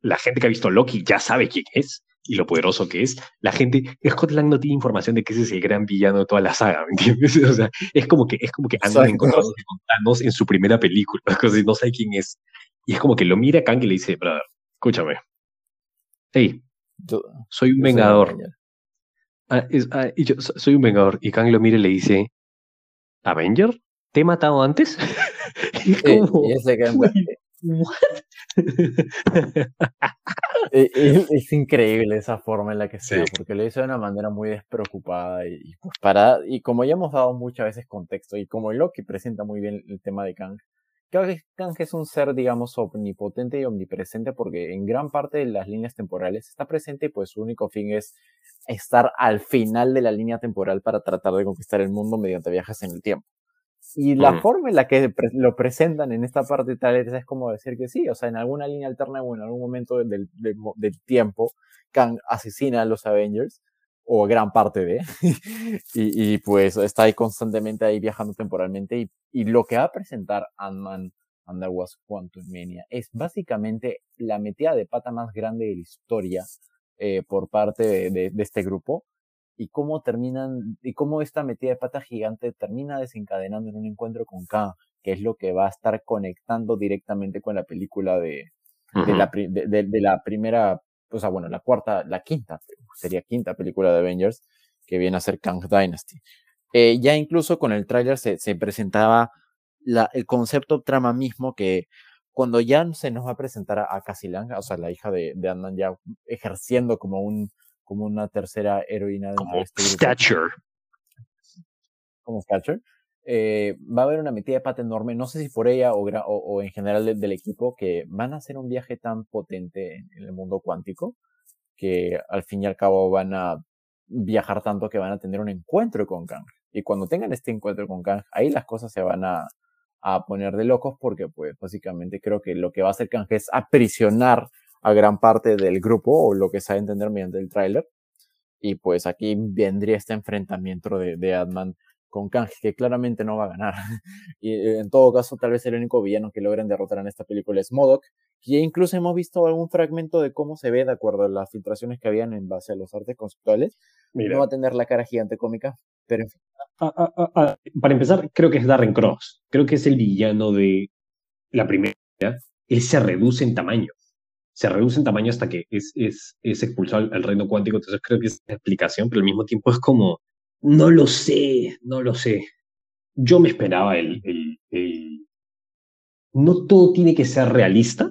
La gente que ha visto Loki ya sabe quién es y lo poderoso que es. La gente, Scott Lang no tiene información de que ese es el gran villano de toda la saga, ¿me entiendes? O sea, es como que, es como que andan encontrando con Thanos en su primera película, no sabe quién es. Y es como que lo mira a Kang y le dice, brother, escúchame. Hey, soy un vengador. Ah, ah, y yo soy un vengador. Y Kang lo mira y le dice, ¿Avenger? ¿Te he matado antes? y, como, ese es, increíble esa forma en la que sea, porque lo hizo de una manera muy despreocupada y, pues para y como ya hemos dado muchas veces contexto y como Loki presenta muy bien el tema de Kang, Kang es un ser digamos omnipotente y omnipresente porque en gran parte de las líneas temporales está presente y pues su único fin es estar al final de la línea temporal para tratar de conquistar el mundo mediante viajes en el tiempo. Y la forma en la que lo presentan en esta parte tal es como decir que sí, o sea, en alguna línea alterna o en algún momento del, del, tiempo, Kang asesina a los Avengers, o gran parte de, y, y, pues está ahí constantemente ahí viajando temporalmente, y, y lo que va a presentar Ant-Man and the Wasp Quantum Mania es básicamente la metida de pata más grande de la historia eh, por parte de, de, este grupo y cómo terminan, y cómo esta metida de pata gigante termina desencadenando en un encuentro con K, que es lo que va a estar conectando directamente con la película de, de, la, de, de, la primera, o sea, bueno, la cuarta, la quinta, sería quinta película de Avengers, que viene a ser Kang Dynasty. Eh, ya incluso con el tráiler se, se presentaba la, el concepto trama mismo que cuando ya se nos va a presentar a, a o sea, la hija de, de ant ya ejerciendo como un como una tercera heroína de como este Stature. Como Stature. Eh, va a haber una metida de pata enorme, no sé si por ella o, en general del, equipo, que van a hacer un viaje tan potente en, el mundo cuántico que al fin y al cabo van a viajar tanto que van a tener un encuentro con Kang. Y cuando tengan este encuentro con Kang, ahí las cosas se van a, poner de locos porque pues básicamente creo que lo que va a hacer Kang es aprisionar a gran parte del grupo o lo que a entender mediante el tráiler. Y pues aquí vendría este enfrentamiento de, de Adman con Kang, que claramente no va a ganar. y eh, en todo caso, tal vez el único villano que logren derrotar en esta película es Modok, que incluso hemos visto algún fragmento de cómo se ve de acuerdo a las filtraciones que habían en base a los artes conceptuales. No va a tener la cara gigante cómica, pero en fin. Ah, ah, ah, para empezar, creo que es Darren Cross. Creo que es el villano de la primera. Él se reduce en tamaño. Se reduce en tamaño hasta que es, es, es expulsado al reino cuántico. Entonces creo que es la explicación, pero al mismo tiempo es como no lo sé, no lo sé. Yo me esperaba el, el, No todo tiene que ser realista,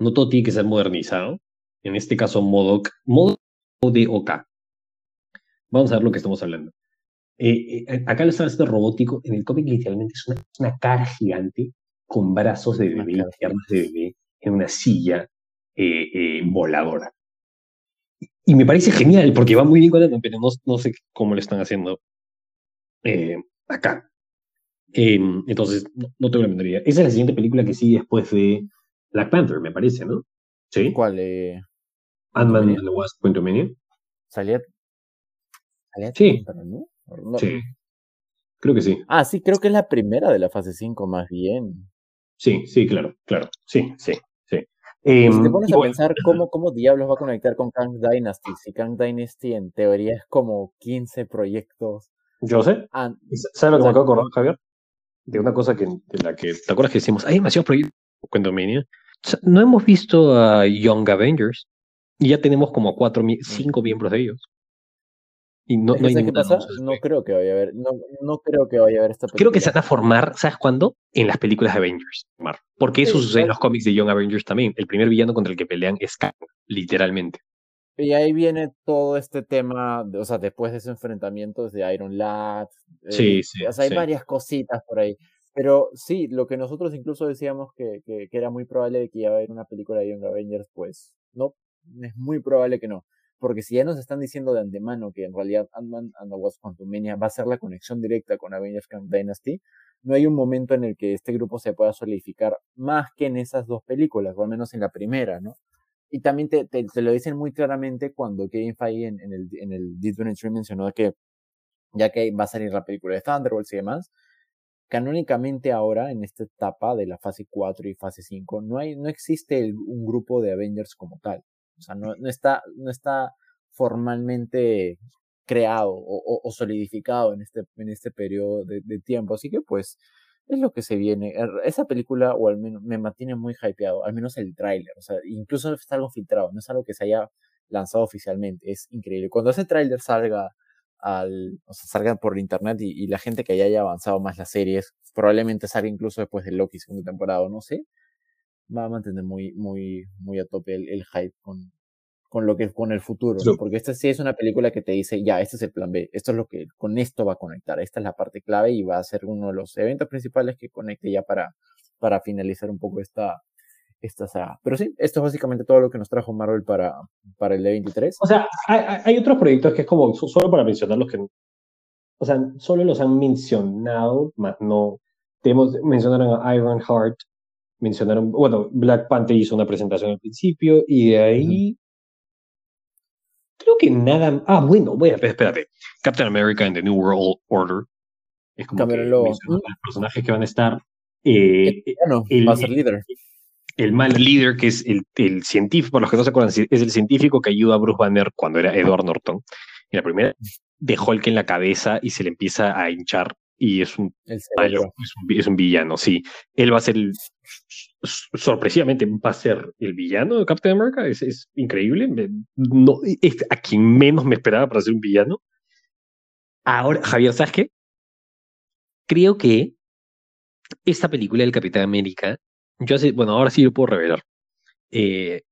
no todo tiene que ser modernizado. En este caso, Modok, Modok de OK. Vamos a ver lo que estamos hablando. Eh, eh, acá lo están haciendo robótico. En el cómic, literalmente, es una, cara gigante con brazos de bebé y piernas de bebé en una silla eh, voladora. Y me parece genial porque va muy bien con el pero no, no sé cómo lo están haciendo eh, acá. Em, entonces, no, tengo la mentalidad. Esa es la siguiente película que sigue después de Black Panther, me parece, ¿no? ¿Sí? ¿Cuál? Eh, Ant-Man and the Wasp, Quantumania. ¿Salía? ¿Salía sí. ¿no? Sí. Creo que sí. Ah, sí, creo que es la primera de la fase 5, más bien. Sí, sí, claro, claro. Sí, sí. Eh, te pones a pensar cómo, cómo diablos va a conectar con Kang Dynasty. Si Kang Dynasty en teoría es como 15 proyectos. Yo sé. ¿Sabes lo que me acabo de acordar, Javier? De una cosa que, de la que. ¿Te acuerdas que decimos? Hay demasiados proyectos con Dominion. No hemos visto a Young Avengers. Y ya tenemos como cuatro, cinco miembros de ellos. Y no, no hay qué pasa? No creo que vaya a haber, no, no creo que vaya a haber esta película. Creo que se van a formar, ¿sabes cuándo? En las películas de Avengers, Porque eso sucede en los cómics de Young Avengers también. El primer villano contra el que pelean es Kang, literalmente. Y ahí viene todo este tema, o sea, después de ese enfrentamiento de Iron Lad. Eh, sí, sí. O sea, hay varias cositas por ahí. Pero sí, lo que nosotros incluso decíamos que, que, que era muy probable que iba a haber una película de Young Avengers, pues no, es muy probable que no porque si ya nos están diciendo de antemano que en realidad Ant-Man and the Wasp Quantumania va a ser la conexión directa con Avengers Camp Dynasty, no hay un momento en el que este grupo se pueda solidificar más que en esas dos películas, o al menos en la primera, ¿no? Y también te, te, lo dicen muy claramente cuando Kevin Feige en, en el, en el Deep mencionó que ya que va a salir la película de Thunderbolts y demás, canónicamente ahora, en esta etapa de la fase 4 y fase 5, no, hay, no existe un grupo de Avengers como tal. O sea, no, no, está, no está formalmente creado o, o, solidificado en este, en este periodo de, tiempo. Así que pues es lo que se viene. Er, esa película, o al menos me mantiene muy hypeado, al menos el tráiler. O sea, incluso es algo filtrado, no es algo que se haya lanzado oficialmente. Es increíble. Cuando ese tráiler salga al, o sea, por internet y, y, la gente que haya avanzado más las series, probablemente salga incluso después de Loki segunda temporada, no sé va a mantener muy, muy, muy a tope el, el hype con, con lo que con el futuro, porque esta sí es una película que te dice, ya, este es el plan B, esto es lo que con esto va a conectar, esta es la parte clave y va a ser uno de los eventos principales que conecte ya para, para finalizar un poco esta, esta saga. Pero sí, esto es básicamente todo lo que nos trajo Marvel para, para el D23. O sea, hay, hay otros proyectos que es como, solo para mencionar los que, o sea, solo los han mencionado, más no, tenemos, mencionaron a Iron Heart, mencionaron, bueno, Black Panther hizo una presentación al principio y de ahí... Creo que nada... Ah, bueno, bueno, espérate. Captain America and the New World Order. Es como que los personajes que van a estar... Eh, el, va a ser líder. El mal líder, que es el, el, científico, por los que no se acuerdan, es el científico que ayuda a Bruce Banner cuando era Edward Norton. En la primera dejó el que en la cabeza y se le empieza a hinchar y es un, es un, es un villano, sí. Él va a ser el, sorpresivamente va a ser el villano de Captain America, es, es increíble, no, es a quien menos me esperaba para ser un villano. Ahora, Javier, ¿sabes qué? Creo que esta película del Capitán América, yo sé, bueno, ahora sí lo puedo revelar. Eh,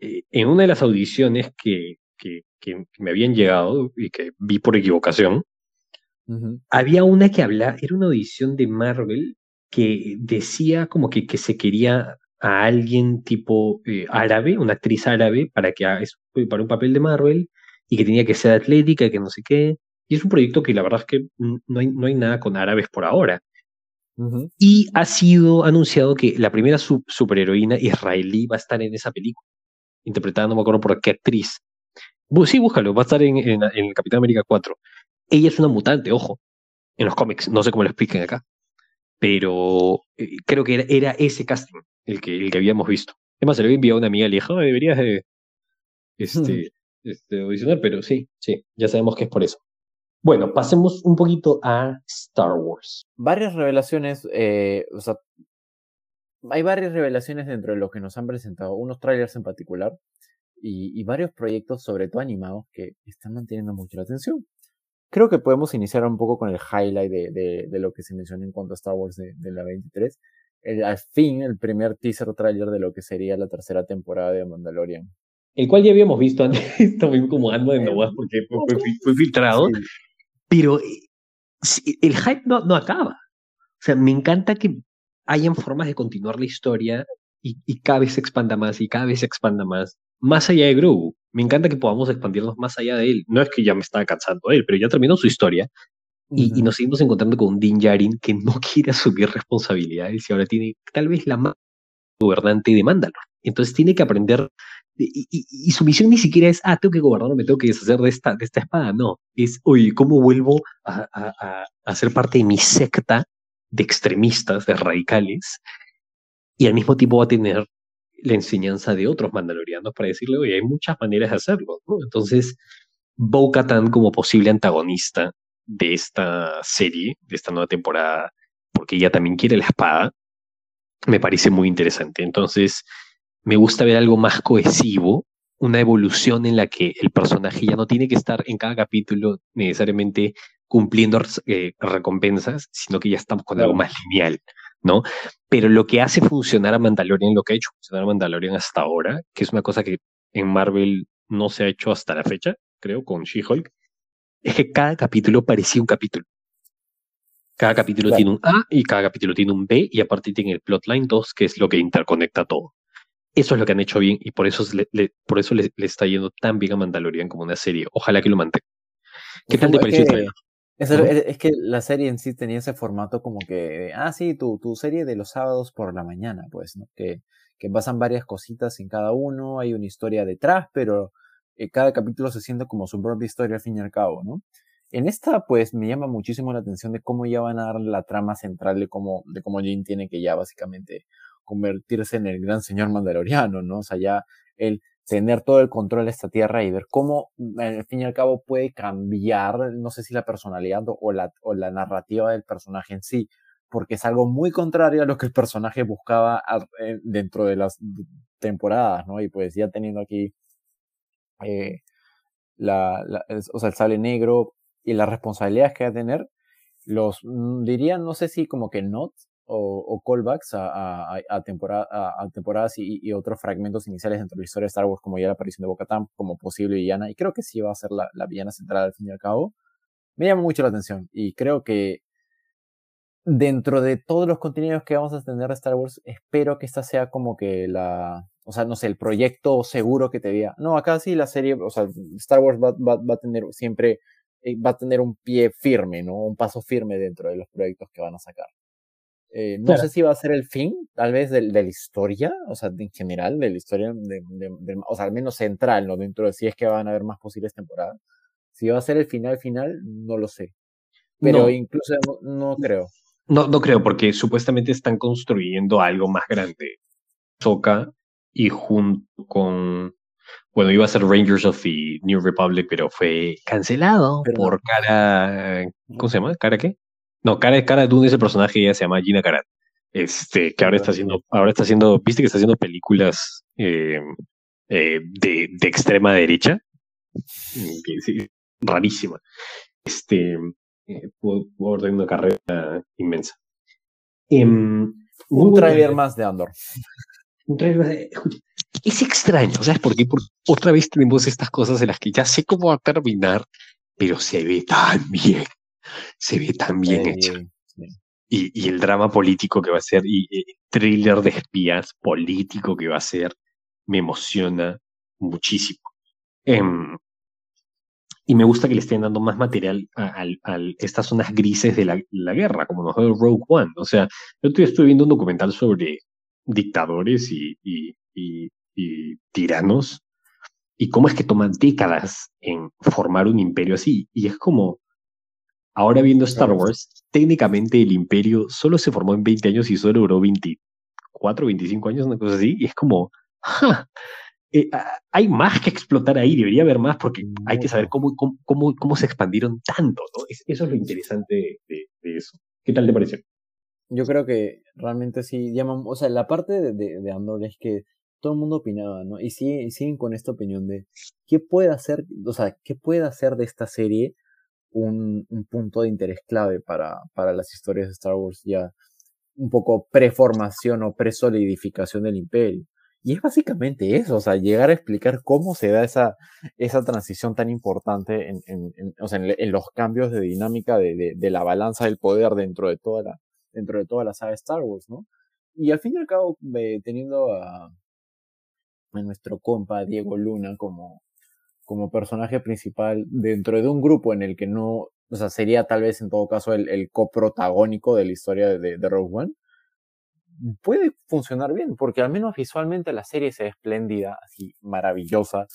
eh, en una de las audiciones que, que, que, me habían llegado y que vi por equivocación, había una que hablaba, era una audición de Marvel que decía como que, que se quería a alguien tipo eh, árabe, una actriz árabe, para que haga para un papel de Marvel y que tenía que ser atlética, que no sé qué. Y es un proyecto que la verdad es que no hay, no hay nada con árabes por ahora. Y ha sido anunciado que la primera superheroína israelí va a estar en esa película, interpretada, no me acuerdo por qué actriz. Sí, búscalo, va a estar en, en, en Capitán América 4. Ella es una mutante, ojo, en los cómics, no sé cómo lo expliquen acá, pero eh, creo que era, ese casting el que, el que habíamos visto. Es más, se le había enviado a una amiga, le dijo, deberías de este, este, audicionar, pero sí, sí, ya sabemos que es por eso. Bueno, pasemos un poquito a Star Wars. Varias revelaciones, eh, o sea, hay varias revelaciones dentro de lo que nos han presentado, unos trailers en particular, y, y varios proyectos, sobre todo animados, que están manteniendo mucho la atención creo que podemos iniciar un poco con el highlight de, de, lo que se mencionó en cuanto a Star Wars de, la 23. El, al fin, el primer teaser trailer de lo que sería la tercera temporada de Mandalorian. El cual ya habíamos visto antes, también como ando de nuevas porque fue, filtrado. Pero eh, el hype no, no acaba. O sea, me encanta que hayan formas de continuar la historia y, y cada vez se expanda más y cada vez se expanda más más allá de Grogu. Me encanta que podamos expandirnos más allá de él. No es que ya me estaba cansando él, pero ya terminó su historia. y, nos seguimos encontrando con un Din Djarin que no quiere asumir responsabilidades y ahora tiene tal vez la más gobernante de Mandalor. Entonces tiene que aprender. Y, su misión ni siquiera es, ah, tengo que gobernar, me tengo que deshacer de esta, de esta espada. No, es, oye, ¿cómo vuelvo a, a, a ser parte de mi secta de extremistas, de radicales? Y al mismo tiempo va a tener la enseñanza de otros mandalorianos para decirle, oye, hay muchas maneras de hacerlo. Entonces, Bo-Katan como posible antagonista de esta serie, de esta nueva temporada, porque ella también quiere la espada, me parece muy interesante. Entonces, me gusta ver algo más cohesivo, una evolución en la que el personaje ya no tiene que estar en cada capítulo necesariamente cumpliendo eh, recompensas, sino que ya estamos con algo más lineal. ¿No? Pero lo que hace funcionar a Mandalorian, lo que ha hecho funcionar a Mandalorian hasta ahora, que es una cosa que en Marvel no se ha hecho hasta la fecha, creo, con She-Hulk, es que cada capítulo parecía un capítulo. Cada capítulo tiene un A y cada capítulo tiene un B y aparte tiene el plotline 2, que es lo que interconecta todo. Eso es lo que han hecho bien y por eso, le, por eso le, está yendo tan bien a Mandalorian como una serie. Ojalá que lo mantenga. ¿Qué tal te pareció? Es, que la serie en sí tenía ese formato como que, ah, sí, tu, tu serie de los sábados por la mañana, pues, ¿no? Que, que pasan varias cositas en cada uno, hay una historia detrás, pero eh, cada capítulo se siente como su propia historia al fin y al cabo, ¿no? En esta, pues, me llama muchísimo la atención de cómo ya van a dar la trama central de cómo, de cómo Jane tiene que ya básicamente convertirse en el gran señor mandaloriano, ¿no? O sea, ya él tener todo el control de esta tierra y ver cómo, al fin y al cabo, puede cambiar, no sé si la personalidad o la, o la narrativa del personaje en sí, porque es algo muy contrario a lo que el personaje buscaba eh, dentro de las temporadas, ¿no? Y pues ya teniendo aquí eh, la, o sea, el sable negro y las responsabilidades que va a tener, los mm, diría, no sé si como que no, o, callbacks a, a, temporada, a, temporadas y, otros fragmentos iniciales dentro de la historia de Star Wars, como ya la aparición de Bo-Katan como posible villana, y creo que sí va a ser la, la, villana central al fin y al cabo, me llama mucho la atención y creo que dentro de todos los contenidos que vamos a tener de Star Wars, espero que esta sea como que la, o sea, no sé, el proyecto seguro que te diga, no, acá sí la serie, o sea, Star Wars va, va, va a tener siempre, eh, va a tener un pie firme, ¿no? Un paso firme dentro de los proyectos que van a sacar. Eh, no sé si va a ser el fin, tal vez, de, de, la historia, o sea, en general, de la historia, de, o sea, al menos central, ¿no? Dentro de si es que van a haber más posibles temporadas. Si va a ser el final final, no lo sé. Pero incluso no, creo. No, no creo, porque supuestamente están construyendo algo más grande. Soca y junto con. Bueno, iba a ser Rangers of the New Republic, pero fue cancelado por cara. ¿Cómo se llama? ¿Cara qué? No, Cara, Cara Dune ese personaje ya se llama Gina Karat. Este, que ahora está haciendo, ahora está haciendo, viste que está haciendo películas eh, eh, de, de, extrema derecha. Sí, rarísima. Este, eh, puedo, tener una carrera inmensa. Em, un trailer más de Andor. Un trailer de, es extraño, ¿sabes por qué? Porque otra vez tenemos estas cosas en las que ya sé cómo va a terminar, pero se ve tan bien se ve tan bien hecho. y, el drama político que va a ser, y, el thriller de espías político que va a ser, me emociona muchísimo. Em, y me gusta que le estén dando más material a, estas zonas grises de la, guerra, como nos dio Rogue One. O sea, yo estoy viendo un documental sobre dictadores y, y, tiranos y cómo es que toman décadas en formar un imperio así. Y es como, ahora viendo Star Wars, técnicamente el imperio solo se formó en 20 años y solo duró 24, 25 años, una cosa así. Y es como, eh, hay más que explotar ahí, debería haber más porque hay que saber cómo, cómo, cómo, se expandieron tanto. ¿no? eso es lo interesante de, eso. ¿Qué tal te pareció? Yo creo que realmente sí llaman, o sea, la parte de, de, Andor es que todo el mundo opinaba, ¿no? Y siguen, siguen con esta opinión de qué puede hacer, o sea, qué puede hacer de esta serie un, un punto de interés clave para, para las historias de Star Wars ya un poco preformación o presolidificación del imperio. Y es básicamente eso, o sea, llegar a explicar cómo se da esa, esa transición tan importante en, en, o sea, en, los cambios de dinámica de, de, la balanza del poder dentro de toda la, dentro de toda la saga Star Wars, ¿no? Y al fin y al cabo, teniendo a, a nuestro compa Diego Luna como, como personaje principal dentro de un grupo en el que no, o sea, sería tal vez en todo caso el, el coprotagónico de la historia de, de Rogue One, puede funcionar bien, porque al menos visualmente la serie se ve espléndida, así maravillosa.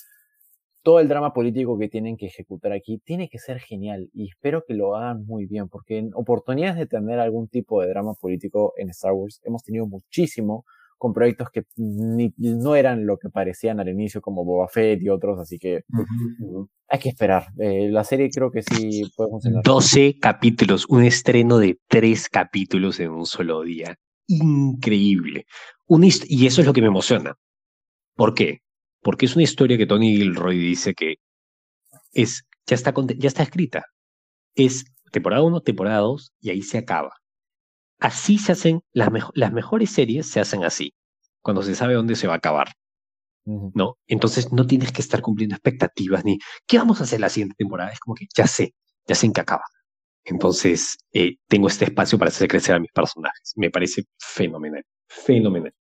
Todo el drama político que tienen que ejecutar aquí tiene que ser genial y espero que lo hagan muy bien, porque en oportunidades de tener algún tipo de drama político en Star Wars hemos tenido muchísimo con proyectos que no eran lo que parecían al inicio, como Boba Fett y otros, así que hay que esperar. Eh, la serie creo que sí puede funcionar. 12 capítulos, un estreno de 3 capítulos en un solo día. Increíble. y eso es lo que me emociona. ¿Por qué? Porque es una historia que Tony Gilroy dice que es, ya, está, ya está escrita. Es temporada 1, temporada 2 y ahí se acaba así se hacen, las, las mejores series se hacen así, cuando se sabe dónde se va a acabar. ¿No? Entonces no tienes que estar cumpliendo expectativas ni qué vamos a hacer la siguiente temporada. Es como que ya sé, ya sé en qué acaba. Entonces eh, tengo este espacio para hacer crecer a mis personajes. Me parece fenomenal, fenomenal.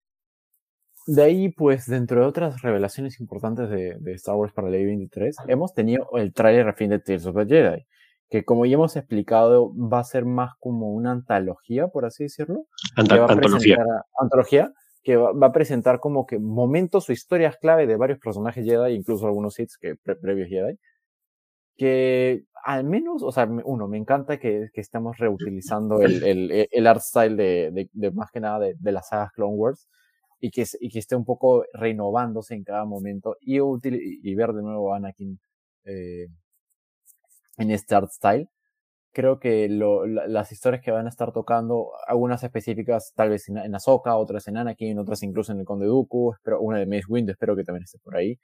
De ahí, pues, dentro de otras revelaciones importantes de, de Star Wars para la 23, hemos tenido el trailer a fin de Tears of the Jedi que como ya hemos explicado va a ser más como una antología, por así decirlo. antología. antología, que va, a presentar como que momentos o historias clave de varios personajes Jedi, incluso algunos hits que previos Jedi, que al menos, o sea, uno, me encanta que, que estamos reutilizando el, el, el art style de, de, más que nada de, de las sagas Clone Wars y que, y que esté un poco renovándose en cada momento y, y ver de nuevo a Anakin eh, en este art style. Creo que lo, las historias que van a estar tocando, algunas específicas tal vez en, en Ahsoka, otras en Anakin, otras incluso en el Conde Dooku, espero, una de Mace Windu, espero que también esté por ahí.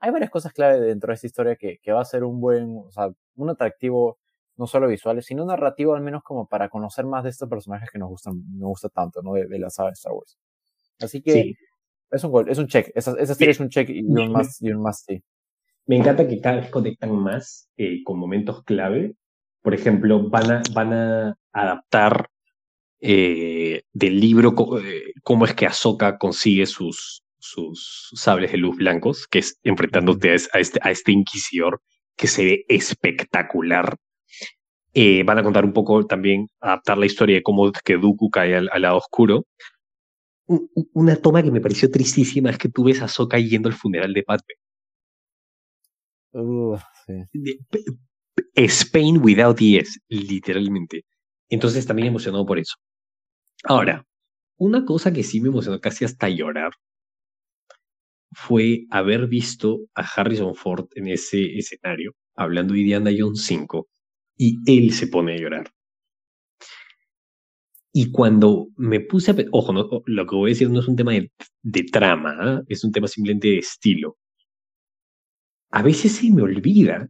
Hay varias cosas clave dentro de esta historia que, que va a ser un buen, o sea, un atractivo no solo visual, sino narrativo al menos como para conocer más de estos personajes que nos gustan, nos gusta tanto, ¿no? De, la saga de Star Wars. Así que es un es un check. Esa, esa serie es un check y un más, y un más, sí. Me encanta que cada vez conectan más eh, con momentos clave. Por ejemplo, van a, adaptar eh, del libro eh, cómo es que Ahsoka consigue sus, sables de luz blancos, que es enfrentándote a, este, este inquisidor que se ve espectacular. van a contar un poco también, adaptar la historia de cómo que Dooku cae al, lado oscuro. una toma que me pareció tristísima es que tú ves a Ahsoka yendo al funeral de Padme. Spain without ES, literalmente. Entonces también emocionado por eso. Ahora, una cosa que sí me emocionó casi hasta llorar fue haber visto a Harrison Ford en ese escenario hablando de Indiana Jones 5 y él se pone a llorar. Y cuando me puse a... Ojo, lo que voy a decir no es un tema de, trama, ¿ah? es un tema simplemente de estilo a veces se me olvida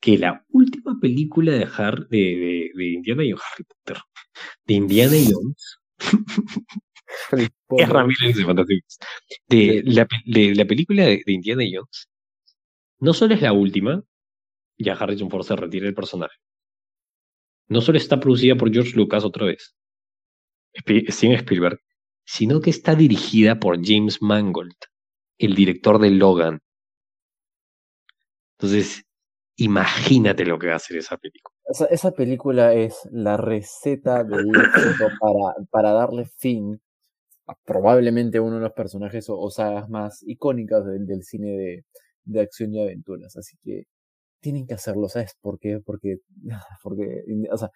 que la última película de, de, de, Indiana Jones, Harry Potter, de Indiana Jones, es Ramírez de la, de la película de, Indiana Jones, no solo es la última, ya Harrison Ford se retira el personaje, no solo está producida por George Lucas otra vez, Steven Spielberg, sino que está dirigida por James Mangold, el director de Logan. Entonces, imagínate lo que va a hacer esa película. Esa, película es la receta del éxito para, para darle fin a probablemente uno de los personajes o, sagas más icónicas del, cine de, de acción y aventuras. Así que tienen que hacerlo, ¿sabes por qué? Porque, porque o sea,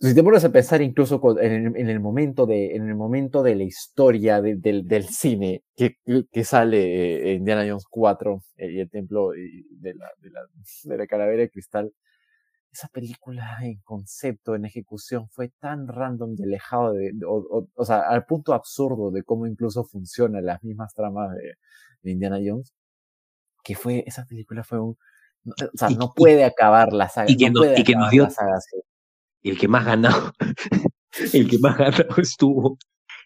si te pones a pensar incluso en, el, momento de, en el momento de la historia del, del, cine que, que sale eh, Indiana Jones 4 eh, y el templo de la, de, la, de la calavera de cristal, esa película en concepto, en ejecución, fue tan random y alejado de, o, o, sea, al punto absurdo de cómo incluso funcionan las mismas tramas de, de Indiana Jones, que fue, esa película fue un, o sea, no puede acabar la saga. Y que, no, y que nos dio, el que más ganado, el que más ganado estuvo,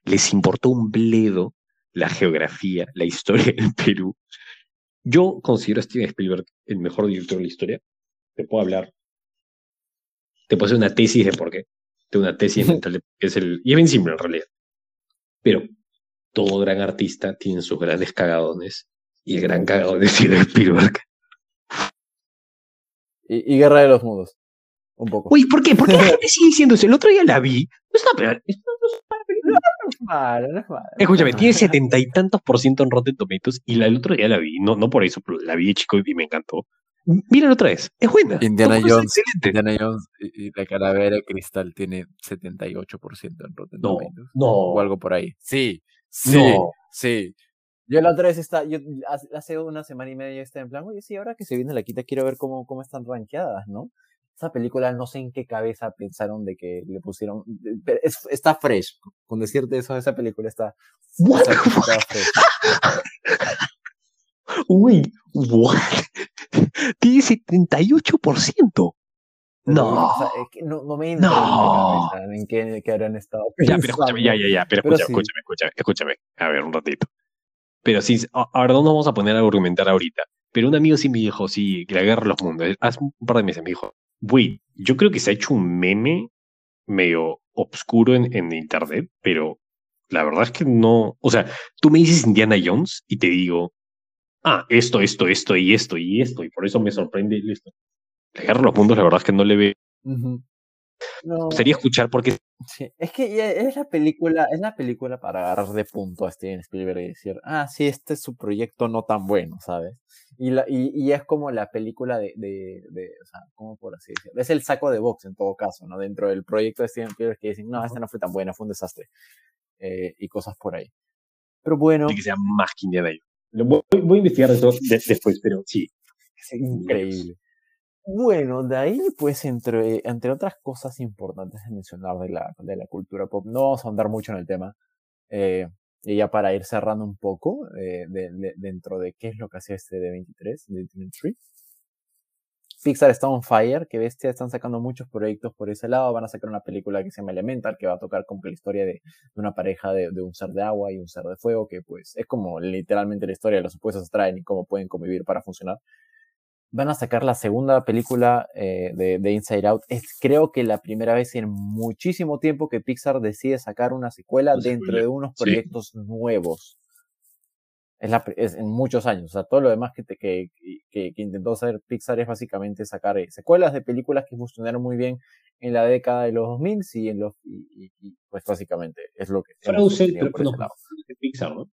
les importó un bledo la geografía, la historia del Perú. Yo considero a Steven Spielberg el mejor director de la historia. Te puedo hablar, te puedo hacer una tesis de por qué. Tengo una tesis mental de es el, y es bien simple en realidad. Pero todo gran artista tiene sus grandes cagadones y el gran cagadón de Steven Spielberg. Y, y Guerra de los Mundos. Un poco. Uy, ¿por qué? ¿Por qué la gente sigue diciendo eso? El otro día la vi. No está peor. No es malo, no es malo. Escúchame, tiene setenta y tantos por ciento en Rotten Tomatoes y la, el otro día la vi. No, no por eso, pero la vi chico y me encantó. Míralo otra vez. Es buena. Indiana Jones, Indiana Jones y, la calavera de cristal tiene 78% en Rotten no, Tomatoes. No. O algo por ahí. Sí, sí, sí. Yo la otra vez está, yo hace una semana y media está en plan, oye, sí, ahora que se viene la quita quiero ver cómo, cómo están rankeadas, ¿no? Esa película no sé en qué cabeza pensaron de que le pusieron, está fresh, con decirte eso, esa película está, está, fresh. Uy, what? Tiene 78%. No. no, no me no. en, en qué, qué habrán estado Ya, pero escúchame, ya, ya, ya, pero, escúchame, escúchame, escúchame, escúchame, a ver, un ratito. Pero sí, ahora no nos vamos a poner a argumentar ahorita. Pero un amigo sí me dijo, sí, que la guerra de los mundos. Hace un par de meses me dijo, Güey, yo creo que se ha hecho un meme medio obscuro en, en internet, pero la verdad es que no. O sea, tú me dices Indiana Jones y te digo, ah, esto, esto, esto y esto y esto, y por eso me sorprende esto. La guerra de los mundos, la verdad es que no le ve. Sería escuchar porque. Sí, es que es la película, es la película para agarrar de punto a Steven Spielberg y decir, ah, sí, este es su proyecto no tan bueno, ¿sabes? Y, la, y, y es como la película de, de, de, o sea, ¿cómo por así decirlo? Es el saco de box en todo caso, ¿no? Dentro del proyecto de Steven Spielberg que dicen, no, este no fue tan bueno, fue un desastre. Eh, y cosas por ahí. Pero bueno. que sea más que Indiana Voy, voy, a investigar eso después, pero sí. Es increíble. Bueno, de ahí, pues, entre, entre otras cosas importantes de mencionar de la, de la cultura pop, no vamos a andar mucho en el tema, eh, y ya para ir cerrando un poco eh, de, dentro de qué es lo que hacía este de 23, de 23. Pixar está on fire, que bestia, están sacando muchos proyectos por ese lado, van a sacar una película que se llama Elemental, que va a tocar como la historia de, de una pareja de, un ser de agua y un ser de fuego, que pues es como literalmente la historia de los opuestos se traen y cómo pueden convivir para funcionar van a sacar la segunda película eh, de, de, Inside Out. Es creo que la primera vez en muchísimo tiempo que Pixar decide sacar una secuela dentro de unos proyectos nuevos. Es, la, es, en muchos años. O sea, todo lo demás que, te, que, que, que, intentó hacer Pixar es básicamente sacar eh, secuelas de películas que funcionaron muy bien en la década de los 2000 y en los y, y, pues básicamente es lo que Frozen, pero no, Pixar, ¿no?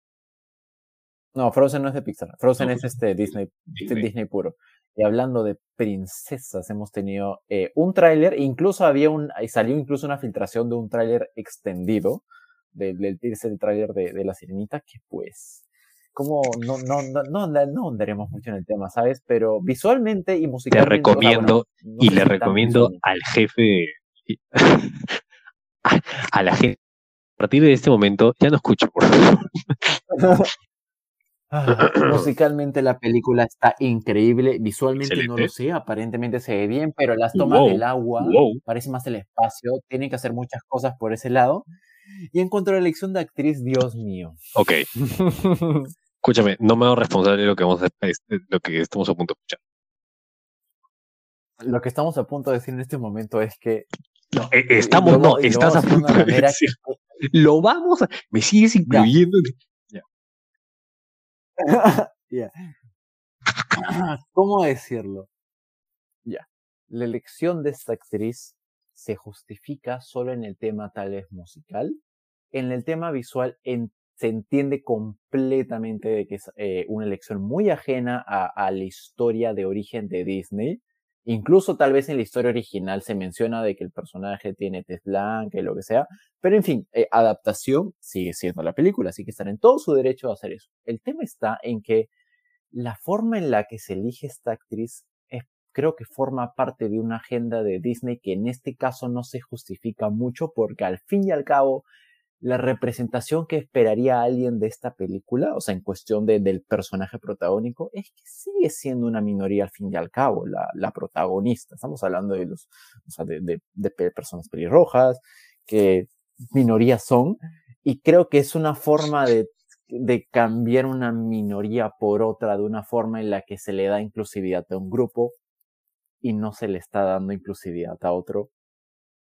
No, Frozen no es de Pixar. Frozen es este Disney, Disney, Disney puro. Y hablando de princesas, hemos tenido eh, un tráiler, incluso había un, salió incluso una filtración de un tráiler extendido del, del tercer tráiler de, de, La Sirenita, que pues, como no, no, no, no, no andaremos mucho en el tema, ¿sabes? Pero visualmente y musicalmente. Le recomiendo, y le recomiendo al jefe, a, a, la gente, a partir de este momento, ya no escucho, por favor. Ah, musicalmente la película está increíble, visualmente no lo sé, aparentemente se ve bien, pero las tomas del agua, parece más el espacio, tienen que hacer muchas cosas por ese lado. Y en cuanto a la elección de actriz, Dios mío. Ok. Escúchame, no me hago responsable de lo que, vamos a, lo que estamos a punto de escuchar. Lo que estamos a punto de decir en este momento es que No, eh, estamos, no, estás a punto de decir. Lo vamos a. Me sigues incluyendo. Ya. ¿Cómo decirlo? Ya. La elección de esta actriz se justifica solo en el tema tal vez musical. En el tema visual se entiende completamente de que es eh, una elección muy ajena a, la historia de origen de Disney. Incluso tal vez en la historia original se menciona de que el personaje tiene tez blanca y lo que sea. Pero en fin, eh, adaptación sigue siendo la película, así que están en todo su derecho a hacer eso. El tema está en que la forma en la que se elige esta actriz creo que forma parte de una agenda de Disney que en este caso no se justifica mucho porque al fin y al cabo la representación que esperaría alguien de esta película, o sea, en cuestión de, del personaje protagónico, es que sigue siendo una minoría al fin y al cabo, la, protagonista. Estamos hablando de los, o sea, de personas pelirrojas, que minorías son, y creo que es una forma de de cambiar una minoría por otra de una forma en la que se le da inclusividad a un grupo y no se le está dando inclusividad a otro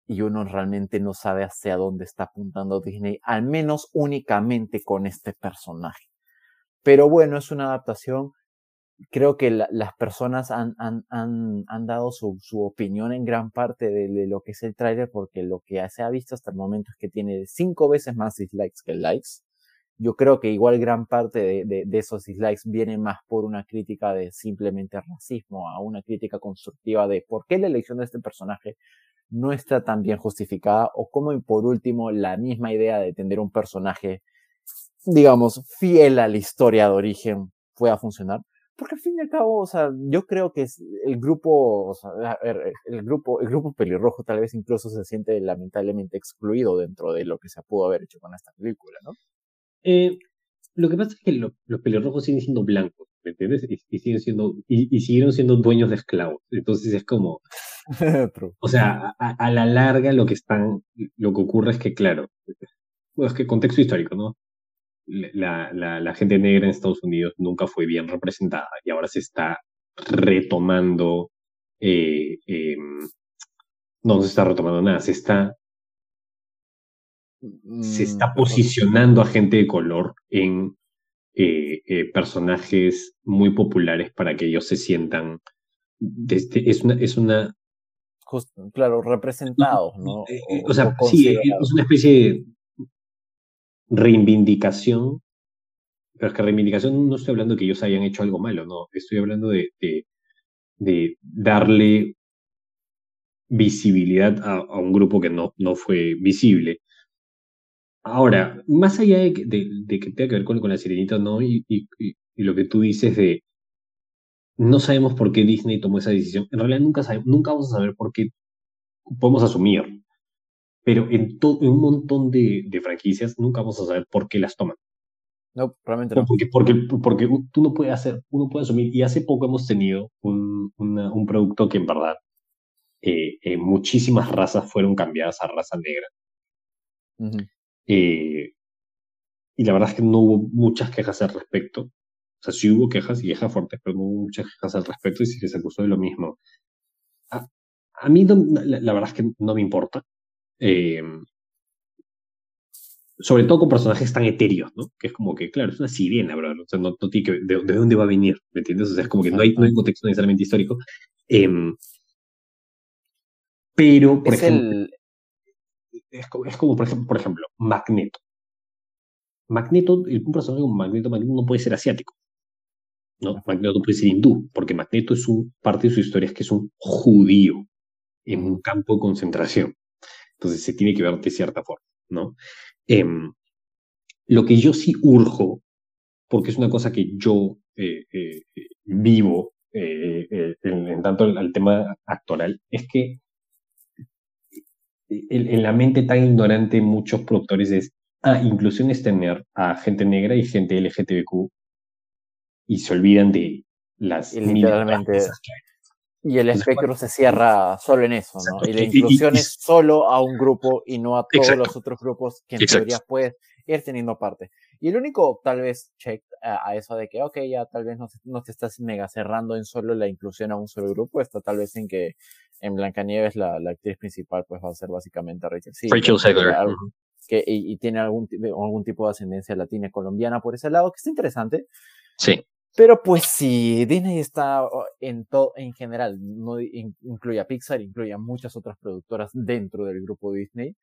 y uno realmente no sabe hacia dónde está apuntando Disney, al menos únicamente con este personaje. Pero bueno, es una adaptación. Creo que las personas han, han, han, han dado su, su, opinión en gran parte de, lo que es el tráiler, porque lo que se ha visto hasta el momento es que tiene cinco veces más dislikes que likes. Yo creo que igual gran parte de, esos dislikes viene más por una crítica de simplemente racismo, a una crítica constructiva de por qué la elección de este personaje no está tan bien justificada o como por último la misma idea de tener un personaje, digamos, fiel a la historia de origen pueda funcionar. Porque al fin y al cabo, o sea, yo creo que el grupo, el grupo, el grupo pelirrojo tal vez incluso se siente lamentablemente excluido dentro de lo que se pudo haber hecho con esta película, ¿no? Eh, lo que pasa es que los pelirrojos siguen siendo blancos, ¿me entiendes? Y, siguen siendo, y, siguieron siendo dueños de esclavos. Entonces es como, o sea, a, la larga lo que están, lo que ocurre es que, claro, es que contexto histórico, ¿no? La, la, la, gente negra en Estados Unidos nunca fue bien representada y ahora se está retomando, eh, em, no, no se está retomando nada, se está se está mm, posicionando a gente de color en eh, eh, personajes muy populares para que ellos se sientan. Desde, es una. Es una claro, representados, ¿no? Eh, o, sea, sí, es una especie de reivindicación. Pero es que reivindicación no estoy hablando de que ellos hayan hecho algo malo, no. Estoy hablando de, de, darle visibilidad a, a, un grupo que no, no fue visible. Ahora, más allá de que, de, que tenga que ver con, con la sirenita, ¿no? Y, y, y, lo que tú dices de no sabemos por qué Disney tomó esa decisión. En realidad nunca, sabemos, nunca vamos a saber por qué podemos asumir. Pero en, en un montón de, de, franquicias nunca vamos a saber por qué las toman. No, realmente no. Porque, porque, porque tú no puedes hacer, uno puede asumir, y hace poco hemos tenido un, un producto que en verdad eh, eh, muchísimas razas fueron cambiadas a raza negra. Eh, y la verdad es que no hubo muchas quejas al respecto. O sea, sí hubo quejas y quejas fuertes, pero no hubo muchas quejas al respecto y sí que se acusó de lo mismo. A, a mí la, verdad es que no me importa. Eh, sobre todo con personajes tan etéreos, ¿no? Que es como que, claro, es una sirena, bro. O sea, no, no tiene que, de, de, dónde va a venir? ¿Me entiendes? O sea, es como que no hay, no hay contexto necesariamente histórico. Eh, pero, por es ejemplo. El, es como, es como por, ejemplo, por ejemplo, Magneto. Magneto, un personaje como Magneto, Magneto no puede ser asiático. ¿no? Magneto puede ser hindú, porque Magneto es un, parte de su historia es que es un judío en un campo de concentración. Entonces se tiene que ver de cierta forma, ¿no? Eh, lo que yo sí urjo, porque es una cosa que yo eh, eh, vivo eh, en, tanto al tema actoral, es que en, la mente tan ignorante de muchos productores es, ah, inclusión es tener a gente negra y gente LGTBQ y se olvidan de las... Y literalmente... Y el espectro se cierra solo en eso, ¿no? Y la inclusión es solo a un grupo y no a todos los otros grupos que en teoría puedes ir teniendo parte. Y el único, tal vez, check a, eso de que, ok, ya tal vez no, no, te estás mega cerrando en solo la inclusión a un solo grupo, está tal vez en que en Blancanieves la, la actriz principal pues va a ser básicamente Rachel Rachel Zegler. Que, y, tiene algún, algún tipo de ascendencia latina colombiana por ese lado, que está interesante. Sí. Pero pues si Disney está en todo, en general, no incluye a Pixar, incluye a muchas otras productoras dentro del grupo Disney,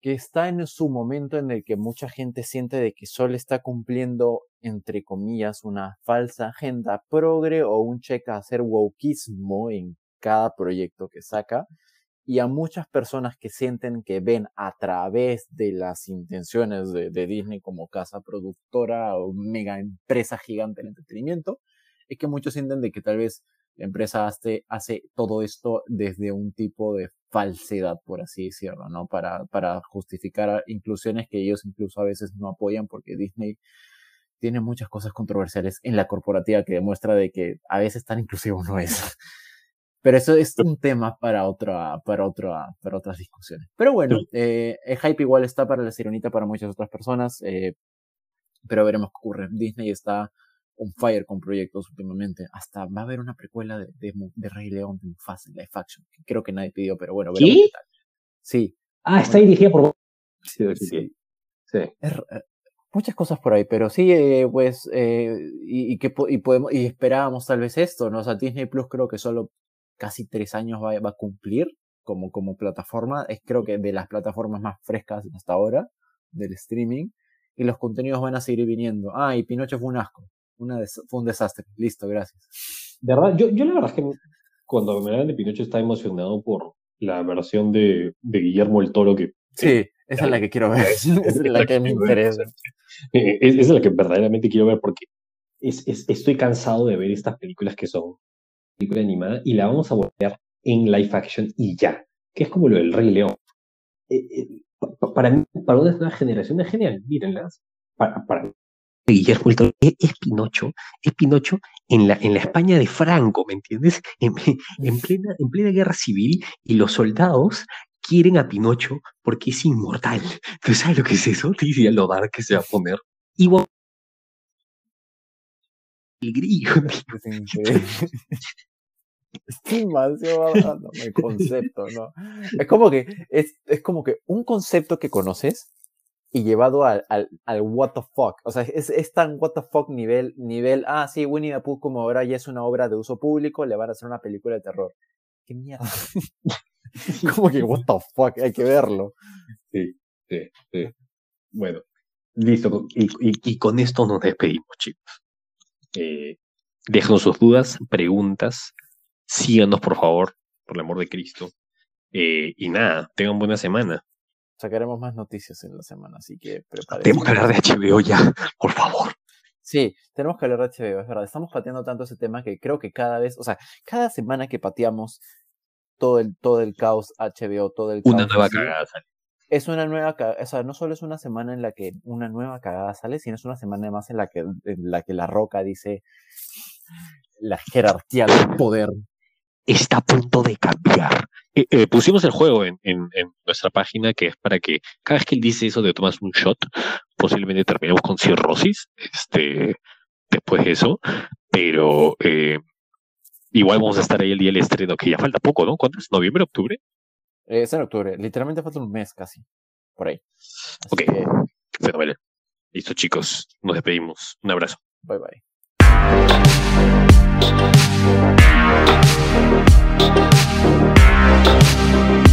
que está en su momento en el que mucha gente siente de que solo está cumpliendo, entre comillas, una falsa agenda progre o un cheque a hacer wokeismo en cada proyecto que saca. Y a muchas personas que sienten que ven a través de las intenciones de, Disney como casa productora o mega empresa gigante del entretenimiento, es que muchos sienten de que tal vez la empresa hace, hace todo esto desde un tipo de falsedad, por así decirlo, ¿no? Para, para justificar inclusiones que ellos incluso a veces no apoyan porque Disney tiene muchas cosas controversiales en la corporativa que demuestra de que a veces tan inclusivo no es. Pero eso es un tema para otra, para otra, para otras discusiones. Pero bueno, eh, el hype igual está para la sirenita para muchas otras personas, eh, pero veremos qué ocurre. Disney está on fire con proyectos últimamente. Hasta va a haber una precuela de, de, Rey León de Mufasa en live action, que creo que nadie pidió, pero bueno, veremos qué tal. Sí. Ah, está dirigida por... Sí, sí. sí. Eh, muchas cosas por ahí, pero sí, eh, pues, eh, y, y, que, y, podemos, y esperábamos tal vez esto, ¿no? O sea, Disney Plus creo que solo casi tres años va, va a cumplir como, como plataforma. Es creo que de las plataformas más frescas hasta ahora del streaming. Y los contenidos van a seguir viniendo. Ah, y Pinocho fue un asco fue un desastre. Listo, gracias. De verdad, yo, yo la verdad es que cuando me hablan de Pinocho estaba emocionado por la versión de, de Guillermo el Toro que... Sí, esa es la que quiero ver. es la que me interesa. Eh, esa es la que verdaderamente quiero ver porque es, es, estoy cansado de ver estas películas que son película animada y la vamos a volver en live action y ya, que es como lo del Rey León. Eh, eh, para mí, para una nueva generación es genial, mírenlas. Para, para Guillermo es, Pinocho, es Pinocho en la, en la España de Franco, ¿me entiendes? En, plena, en plena guerra civil y los soldados quieren a Pinocho porque es inmortal. ¿Tú sabes lo que es eso? Te diría lo dar que se va a poner. Igual. El grillo. Es demasiado el concepto, ¿no? Es como que, es, es como que un concepto que conoces, y llevado al, al, al, what the fuck. O sea, es, es, tan what the fuck nivel, nivel, ah, sí, Winnie the Pooh como ahora ya es una obra de uso público, le van a hacer una película de terror. ¿Qué mierda? como que what the fuck, hay que verlo. Sí, sí, sí. Bueno, listo. Y, y, y con esto nos despedimos, chicos. Eh, déjanos sus dudas, preguntas, síganos por favor, por el amor de Cristo. Eh, y nada, tengan buena semana sacaremos más noticias en la semana, así que prepárense. Tenemos que hablar de HBO ya, por favor. Sí, tenemos que hablar de HBO, es verdad. Estamos pateando tanto ese tema que creo que cada vez, o sea, cada semana que pateamos todo el, todo el caos HBO, todo el Una nueva cagada sale. Es una nueva o sea, no solo es una semana en la que una nueva cagada sale, sino es una semana más en la que, en la, que la roca dice la jerarquía del poder está a punto de cambiar. Eh, eh, pusimos el juego en, nuestra página que es para que cada vez que él dice eso de tomas un shot, posiblemente terminemos con cirrosis este, después de eso, pero eh, igual vamos a estar ahí el día del estreno, que ya falta poco, ¿no? ¿Cuándo es? ¿Noviembre, octubre? es en octubre, literalmente falta un mes casi, por ahí. ok, fenomenal. Listo chicos, nos despedimos. Un abrazo. Bye bye. Thank you.